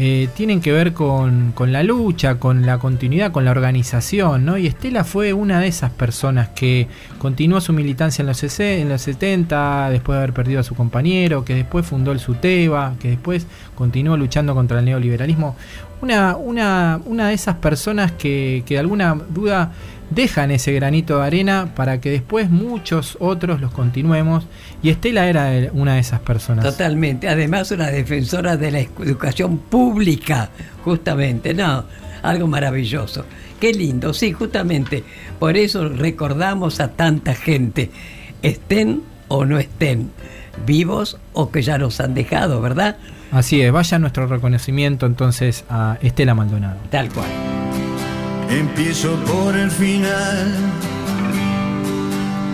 A: eh, tienen que ver con, con la lucha, con la continuidad, con la organización, ¿no? Y Estela fue una de esas personas que continuó su militancia en los, sese- en los 70, después de haber perdido a su compañero, que después fundó el SUTEBA, que después continuó luchando contra el neoliberalismo. Una, una, una de esas personas que, que de alguna duda dejan ese granito de arena para que después muchos otros los continuemos. Y Estela era una de esas personas.
B: Totalmente. Además, una defensora de la educación pública, justamente. No, algo maravilloso. Qué lindo, sí, justamente. Por eso recordamos a tanta gente, estén o no estén, vivos o que ya nos han dejado, ¿verdad?
A: Así es, vaya nuestro reconocimiento entonces a Estela Maldonado.
B: Tal cual.
C: Empiezo por el final,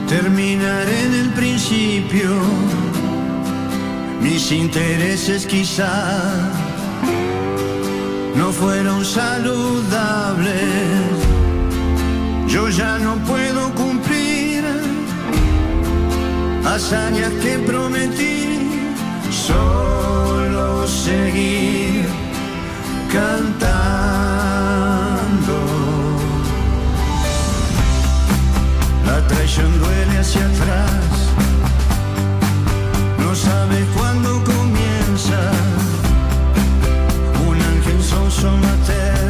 C: terminaré en el principio. Mis intereses quizá no fueron saludables. Yo ya no puedo cumplir hazañas que prometí, solo seguir cantando. La traición duele hacia atrás, no sabe cuándo comienza. Un ángel sonso mater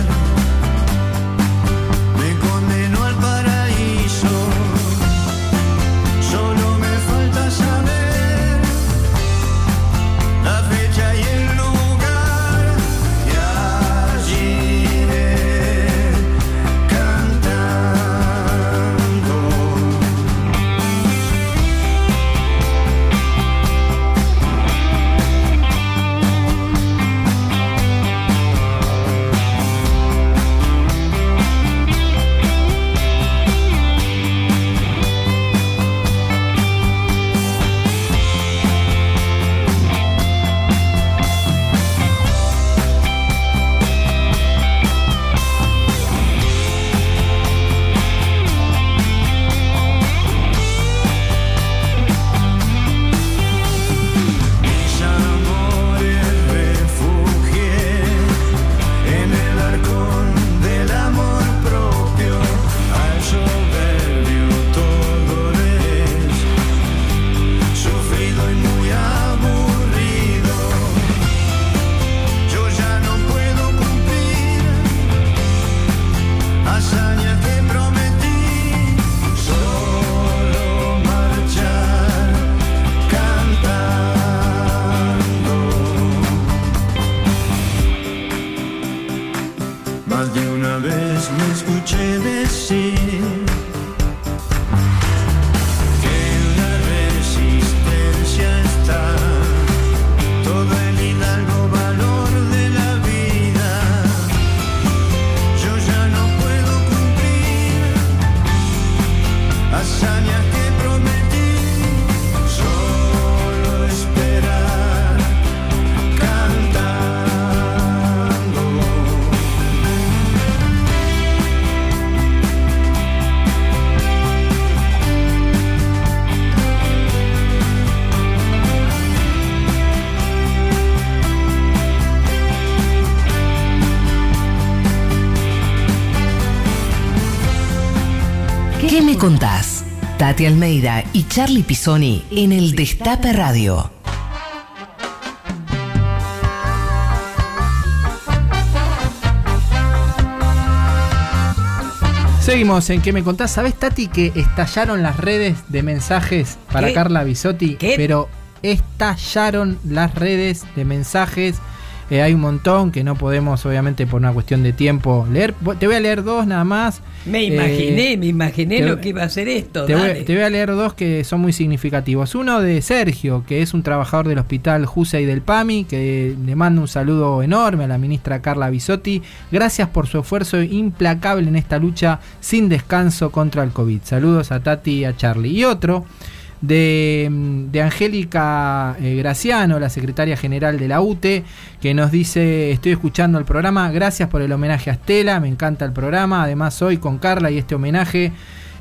C: me
D: contás? Tati Almeida y Charlie Pisoni en el Destape Radio.
A: Seguimos en ¿Qué me contás? ¿Sabés, Tati, que estallaron las redes de mensajes para
B: ¿Qué?
A: Carla Bisotti?
B: ¿Qué?
A: Pero estallaron las redes de mensajes. Eh, hay un montón que no podemos, obviamente, por una cuestión de tiempo leer. Te voy a leer dos nada más.
B: Me
A: Eh,
B: imaginé, me imaginé
A: te-
B: lo que iba a ser esto.
A: Te voy,
B: dale.
A: te voy a leer dos que son muy significativos. Uno de Sergio, que es un trabajador del hospital Jusey del PAMI, que le manda un saludo enorme a la ministra Carla Bisotti. Gracias por su esfuerzo implacable en esta lucha sin descanso contra el COVID. Saludos a Tati y a Charlie. Y otro de, mm, de Angélica eh, Graciano, la secretaria general de la UTE, que nos dice, estoy escuchando el programa, gracias por el homenaje a Estela, me encanta el programa, además hoy con Carla y este homenaje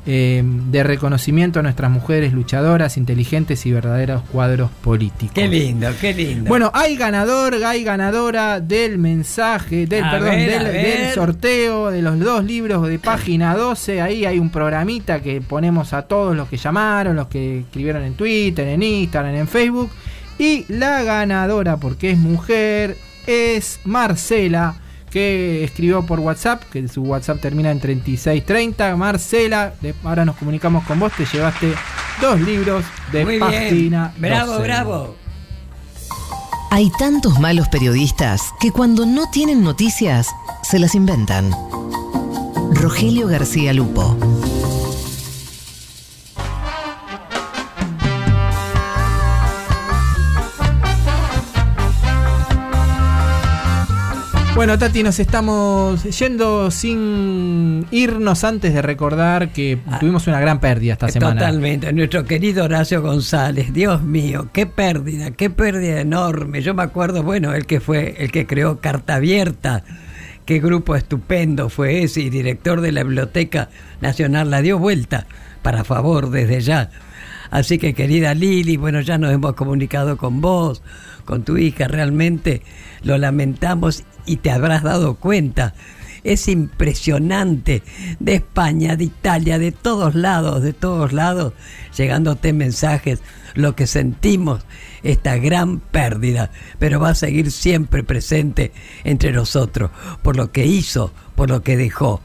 A: eh, de reconocimiento a nuestras mujeres luchadoras, inteligentes y verdaderos cuadros políticos.
B: Qué lindo, qué lindo.
A: Bueno, hay ganador, hay ganadora del mensaje, del,
B: A
A: perdón,
B: ver,
A: del, sorteo de los dos libros de página 12. Ahí hay un programita que ponemos a todos los que llamaron, los que escribieron en Twitter, en Instagram, en Facebook. Y la ganadora, porque es mujer, es Marcela, que escribió por WhatsApp, que su WhatsApp termina en 3630. Marcela, de- ahora nos comunicamos con vos, te llevaste dos libros de
B: Muy
A: página
B: bien. Bravo,
A: 12.
B: bravo.
D: Hay tantos malos periodistas que cuando no tienen noticias, se las inventan. Rogelio García Lupo.
A: Bueno, Tati, nos estamos yendo sin irnos antes de recordar que tuvimos una gran pérdida esta semana.
B: Totalmente. Nuestro querido Horacio González, Dios mío, qué pérdida, qué pérdida enorme. Yo me acuerdo, bueno, el que fue, el que creó Carta Abierta, qué grupo estupendo fue ese, y director de la Biblioteca Nacional la dio vuelta, para favor, desde ya. Así que querida Lili, bueno, ya nos hemos comunicado con vos, con tu hija, realmente lo lamentamos y te habrás dado cuenta. Es impresionante de España, de Italia, de todos lados, de todos lados, llegándote mensajes, lo que sentimos, esta gran pérdida, pero va a seguir siempre presente entre nosotros, por lo que hizo, por lo que dejó.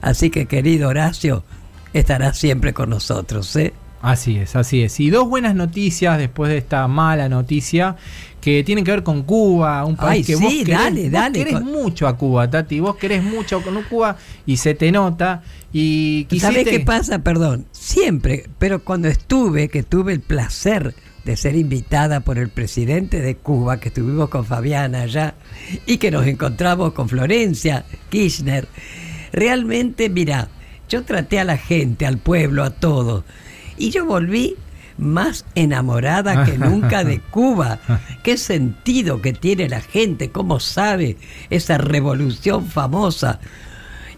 B: Así que querido Horacio, estará siempre con nosotros, ¿eh?
A: Así es, así es. Y dos buenas noticias después de esta mala noticia que tienen que ver con Cuba, un país
B: Ay,
A: que vos
B: sí,
A: querés,
B: dale,
A: vos
B: dale,
A: querés mucho a Cuba, Tati. Vos querés mucho con Cuba y se te nota. Y
B: ¿Sabés
A: quisiste-
B: qué pasa? Perdón, siempre, pero cuando estuve, que tuve el placer de ser invitada por el presidente de Cuba, que estuvimos con Fabiana allá, y que nos encontramos con Florencia Kirchner, realmente, mira, yo traté a la gente, al pueblo, a todos, y yo volví más enamorada que nunca de Cuba. ¿Qué sentido que tiene la gente? ¿Cómo sabe esa revolución famosa?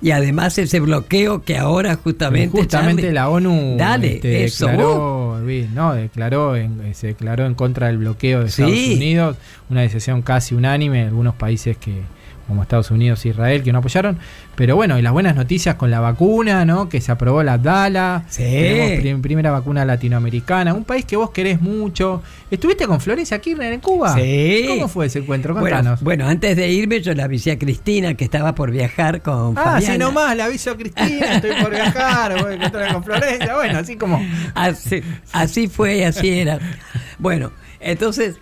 B: Y además ese bloqueo que ahora justamente...
A: Justamente
B: Charlie,
A: la ONU
B: Dale,
A: este,
B: eso,
A: declaró, vi, no, declaró en- se declaró en contra del bloqueo de
B: Sí.
A: Estados Unidos, una decisión casi unánime, algunos países que como Estados Unidos e Israel que no apoyaron, pero bueno, y las buenas noticias con la vacuna, ¿no? Que se aprobó la Abdala,
B: Sí.
A: tenemos prim- primera vacuna latinoamericana, un país que vos querés mucho. ¿Estuviste con Florencia Kirchner en Cuba?
B: Sí.
A: ¿Cómo fue ese encuentro?
B: Bueno,
A: Contanos.
B: bueno, antes de irme yo le avisé a Cristina que estaba por viajar con
A: Ah,
B: Fabiana.
A: sí nomás, le aviso a Cristina, estoy por viajar, voy a encontrarme con Florencia, bueno, así como...
B: Así, así fue, así era. Bueno, entonces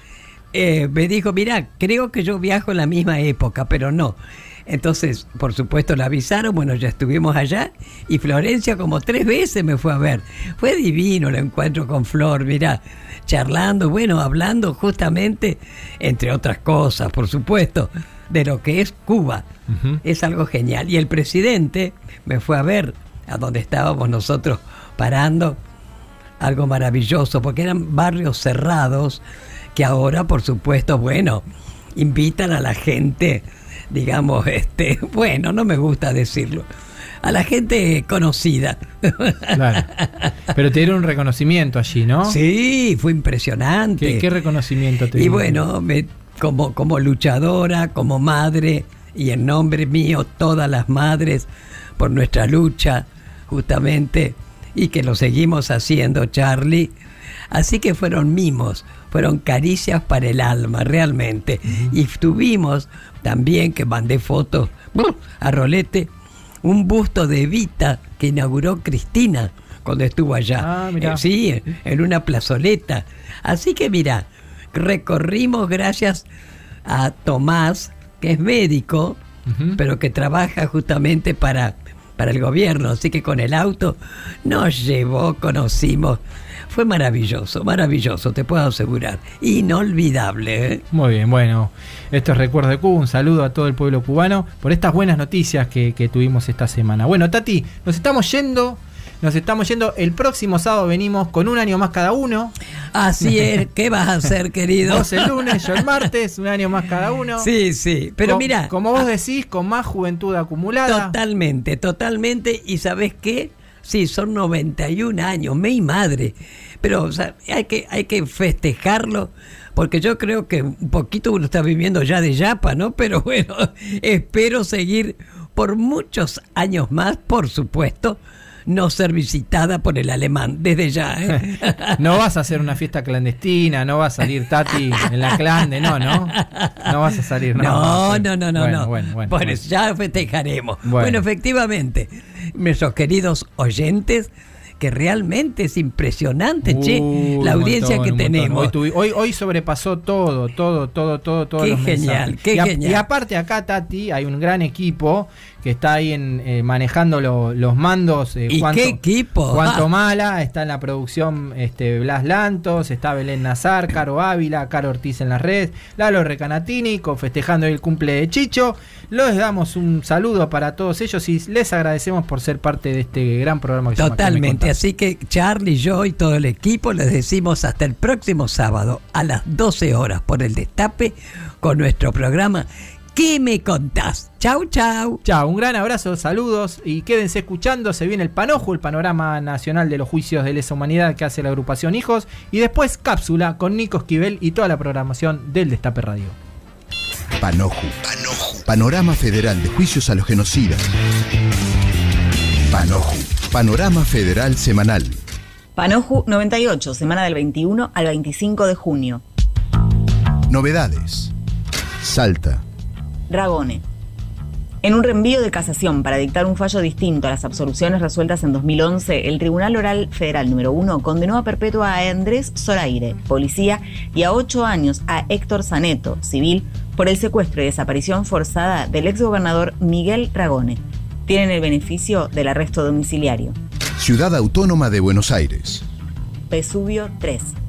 B: eh, me dijo, mira, creo que yo viajo en la misma época, pero no. Entonces, por supuesto, la avisaron, bueno, ya estuvimos allá y Florencia como tres veces me fue a ver. Fue divino el encuentro con Flor, mira, charlando, bueno, hablando justamente, entre otras cosas, por supuesto, de lo que es Cuba. Es algo genial. Y el presidente me fue a ver a donde estábamos nosotros parando algo maravilloso, porque eran barrios cerrados que ahora, por supuesto, bueno, invitan a la gente, digamos, este, bueno, no me gusta decirlo, a la gente conocida.
A: Claro. Pero te dieron un reconocimiento allí, ¿no?
B: Sí, fue impresionante.
A: ¿Qué, qué reconocimiento te
B: Y
A: dieron?
B: bueno, me- como, como luchadora, como madre, y en nombre mío, todas las madres, por nuestra lucha, justamente, y que lo seguimos haciendo, Charlie. Así que fueron mimos, fueron caricias para el alma, realmente. Y tuvimos también, que mandé fotos a Rolete, un busto de Evita que inauguró Cristina cuando estuvo allá.
A: Ah.
B: Eh, sí, en una plazoleta. Así que mira, recorrimos gracias a Tomás, que es médico, pero que trabaja justamente para, para el gobierno. Así que con el auto nos llevó, conocimos. Fue maravilloso, maravilloso, te puedo asegurar. Inolvidable. ¿eh?
A: Muy bien, bueno, esto es Recuerdo de Cuba. Un saludo a todo el pueblo cubano por estas buenas noticias que, que tuvimos esta semana. Bueno, Tati, nos estamos yendo. Nos estamos yendo. El próximo sábado venimos con un año más cada uno.
B: Así es, ¿qué vas a hacer, querido?
A: Vos el lunes, yo el martes, un año más cada uno.
B: Sí, sí, pero mira.
A: Como vos decís, con más juventud acumulada.
B: Totalmente, totalmente. ¿Y sabes qué? Sí, son 91 años, y madre. Pero o sea, hay, que, hay que festejarlo, porque yo creo que un poquito uno está viviendo ya de yapa, ¿no? Pero bueno, espero seguir por muchos años más, por supuesto, no ser visitada por el alemán, desde ya. ¿eh?
A: No vas a hacer una fiesta clandestina, no va a salir Tati en la clande, no, no. No vas a salir, no.
B: No, no, no, no,
A: Bueno,
B: no.
A: bueno, bueno, bueno.
B: ya festejaremos.
A: Bueno.
B: Efectivamente, nuestros queridos oyentes, que realmente es impresionante, che, la audiencia
A: montón,
B: que tenemos.
A: Hoy, hoy, hoy sobrepasó todo, todo, todo, todo, todo.
B: Qué
A: los
B: genial,
A: mensajes.
B: qué
A: y, a-
B: genial.
A: y aparte acá, Tati, hay un gran equipo que está ahí en, eh, manejando lo- los mandos. eh,
B: ¿Y qué equipo?
A: Juan
B: Ah.
A: Tomala, está en la producción este, Blas Lantos, está Belén Nazar, Caro Ávila, Caro Ortiz en las redes, Lalo Recanatini, festejando el cumple de Chicho. Les damos un saludo para todos ellos y les agradecemos por ser parte de este gran programa que se llama ¿Qué me
B: Totalmente, así que Charlie, yo y todo el equipo les decimos hasta el próximo sábado a las 12 horas por el Destape con nuestro programa ¿Qué me contás? Chau, chau.
A: Chao, un gran abrazo, saludos y quédense escuchando. Se viene el Panojo, el panorama nacional de los juicios de lesa humanidad que hace la agrupación Hijos. Y después cápsula con Nico Esquivel y toda la programación del Destape Radio.
V: Panoju. Panorama Federal de Juicios a los Genocidas. Panoju. Panorama Federal Semanal.
W: Panoju 98, semana del 21 al 25 de junio.
V: Novedades. Salta.
W: Dragone. En un reenvío de casación para dictar un fallo distinto a las absoluciones resueltas en 2011, el Tribunal Oral Federal número 1 condenó a perpetua a Andrés Zoraire, policía, y a ocho años a Héctor Zaneto, civil, por el secuestro y desaparición forzada del exgobernador Miguel Dragone. Tienen el beneficio del arresto domiciliario.
V: Ciudad Autónoma de Buenos Aires.
W: Vesubio 3.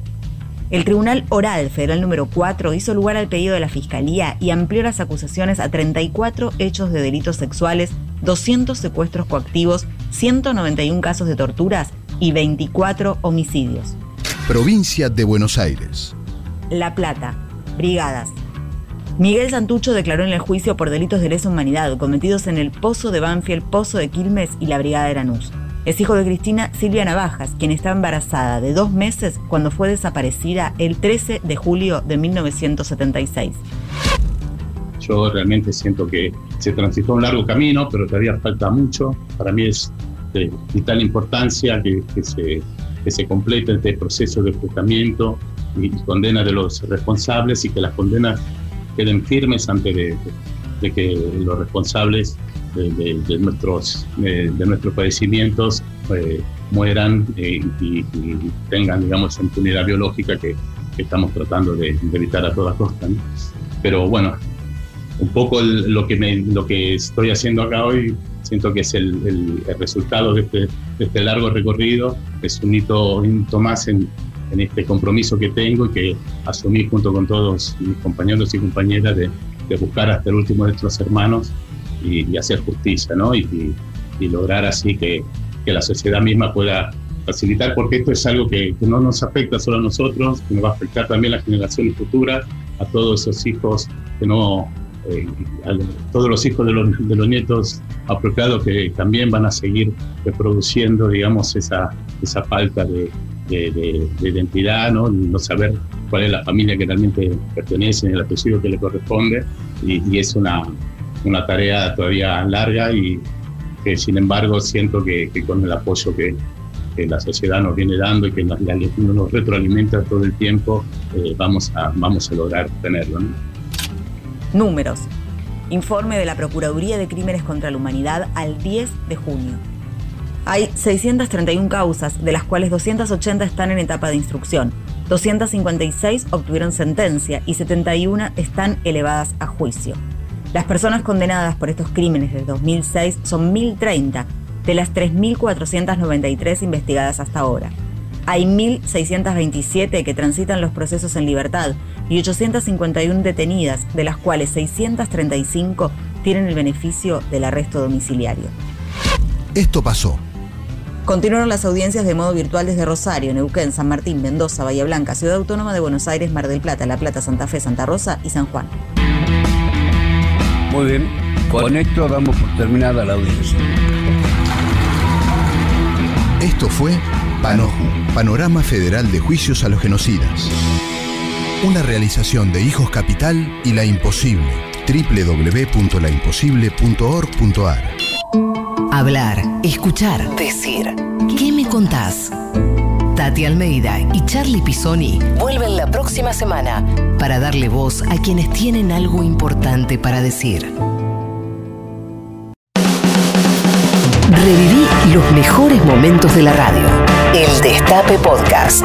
W: El Tribunal Oral Federal número 4 hizo lugar al pedido de la Fiscalía y amplió las acusaciones a 34 hechos de delitos sexuales, 200 secuestros coactivos, 191 casos de torturas y 24 homicidios.
V: Provincia de Buenos Aires.
W: La Plata. Brigadas. Miguel Santucho declaró en el juicio por delitos de lesa humanidad cometidos en el Pozo de Banfield, Pozo de Quilmes y la Brigada de Lanús. Es hijo de Cristina Silvia Navajas, quien está embarazada de dos meses cuando fue desaparecida el 13 de julio de 1976.
X: Yo realmente siento que se transitó un largo camino, pero todavía falta mucho. Para mí es de vital importancia que, se, que se complete este proceso de juzgamiento y condena de los responsables y que las condenas queden firmes antes de que los responsables de, de- de nuestros, de, de nuestros padecimientos eh, mueran eh, y, y tengan, digamos, esa impunidad biológica que, que estamos tratando de, evitar a toda costa. ¿no? Pero bueno, un poco el- lo, que me, lo que estoy haciendo acá hoy, siento que es el, el- el resultado de este, de este largo recorrido, es un hito, un hito más en, en este compromiso que tengo y que asumí junto con todos mis compañeros y compañeras de, de buscar hasta el último de nuestros hermanos y, y hacer justicia, ¿no? Y, y- lograr así que, que la sociedad misma pueda facilitar, porque esto es algo que, que no nos afecta solo a nosotros, que nos va a afectar también a las generaciones futuras, a todos esos hijos que no, eh, a todos los hijos de los, de los nietos apropiados que también van a seguir reproduciendo, digamos, esa, esa falta de, de- de- de identidad, ¿no? no saber cuál es la familia que realmente pertenece, el apellido que le corresponde, y, y es una, una tarea todavía larga y que sin embargo siento que, con el apoyo que, la sociedad nos viene dando y que nos, nos retroalimenta todo el tiempo, eh, vamos, a, vamos a lograr tenerlo.
W: Números. Informe de la Procuraduría de Crímenes contra la Humanidad al 10 de junio. Hay 631 causas, de las cuales 280 están en etapa de instrucción. 256 obtuvieron sentencia y 71 están elevadas a juicio. Las personas condenadas por estos crímenes desde 2006 son 1.030 de las 3.493 investigadas hasta ahora. Hay 1.627 que transitan los procesos en libertad y 851 detenidas, de las cuales 635 tienen el beneficio del arresto domiciliario.
V: Esto pasó.
W: Continuaron las audiencias de modo virtual desde Rosario, Neuquén, San Martín, Mendoza, Bahía Blanca, Ciudad Autónoma de Buenos Aires, Mar del Plata, La Plata, Santa Fe, Santa Rosa y San Juan.
Y: Muy bien, con esto damos por terminada la audiencia.
V: Esto fue Panoju, Panorama Federal de Juicios a los Genocidas. Una realización de Hijos Capital y La Imposible. www.laimposible.org.ar
D: Hablar, escuchar, decir. ¿Qué me contás? Tati Almeida y Charlie Pisoni vuelven la próxima semana para darle voz a quienes tienen algo importante para decir. Reviví los mejores momentos de la radio. El Destape Podcast.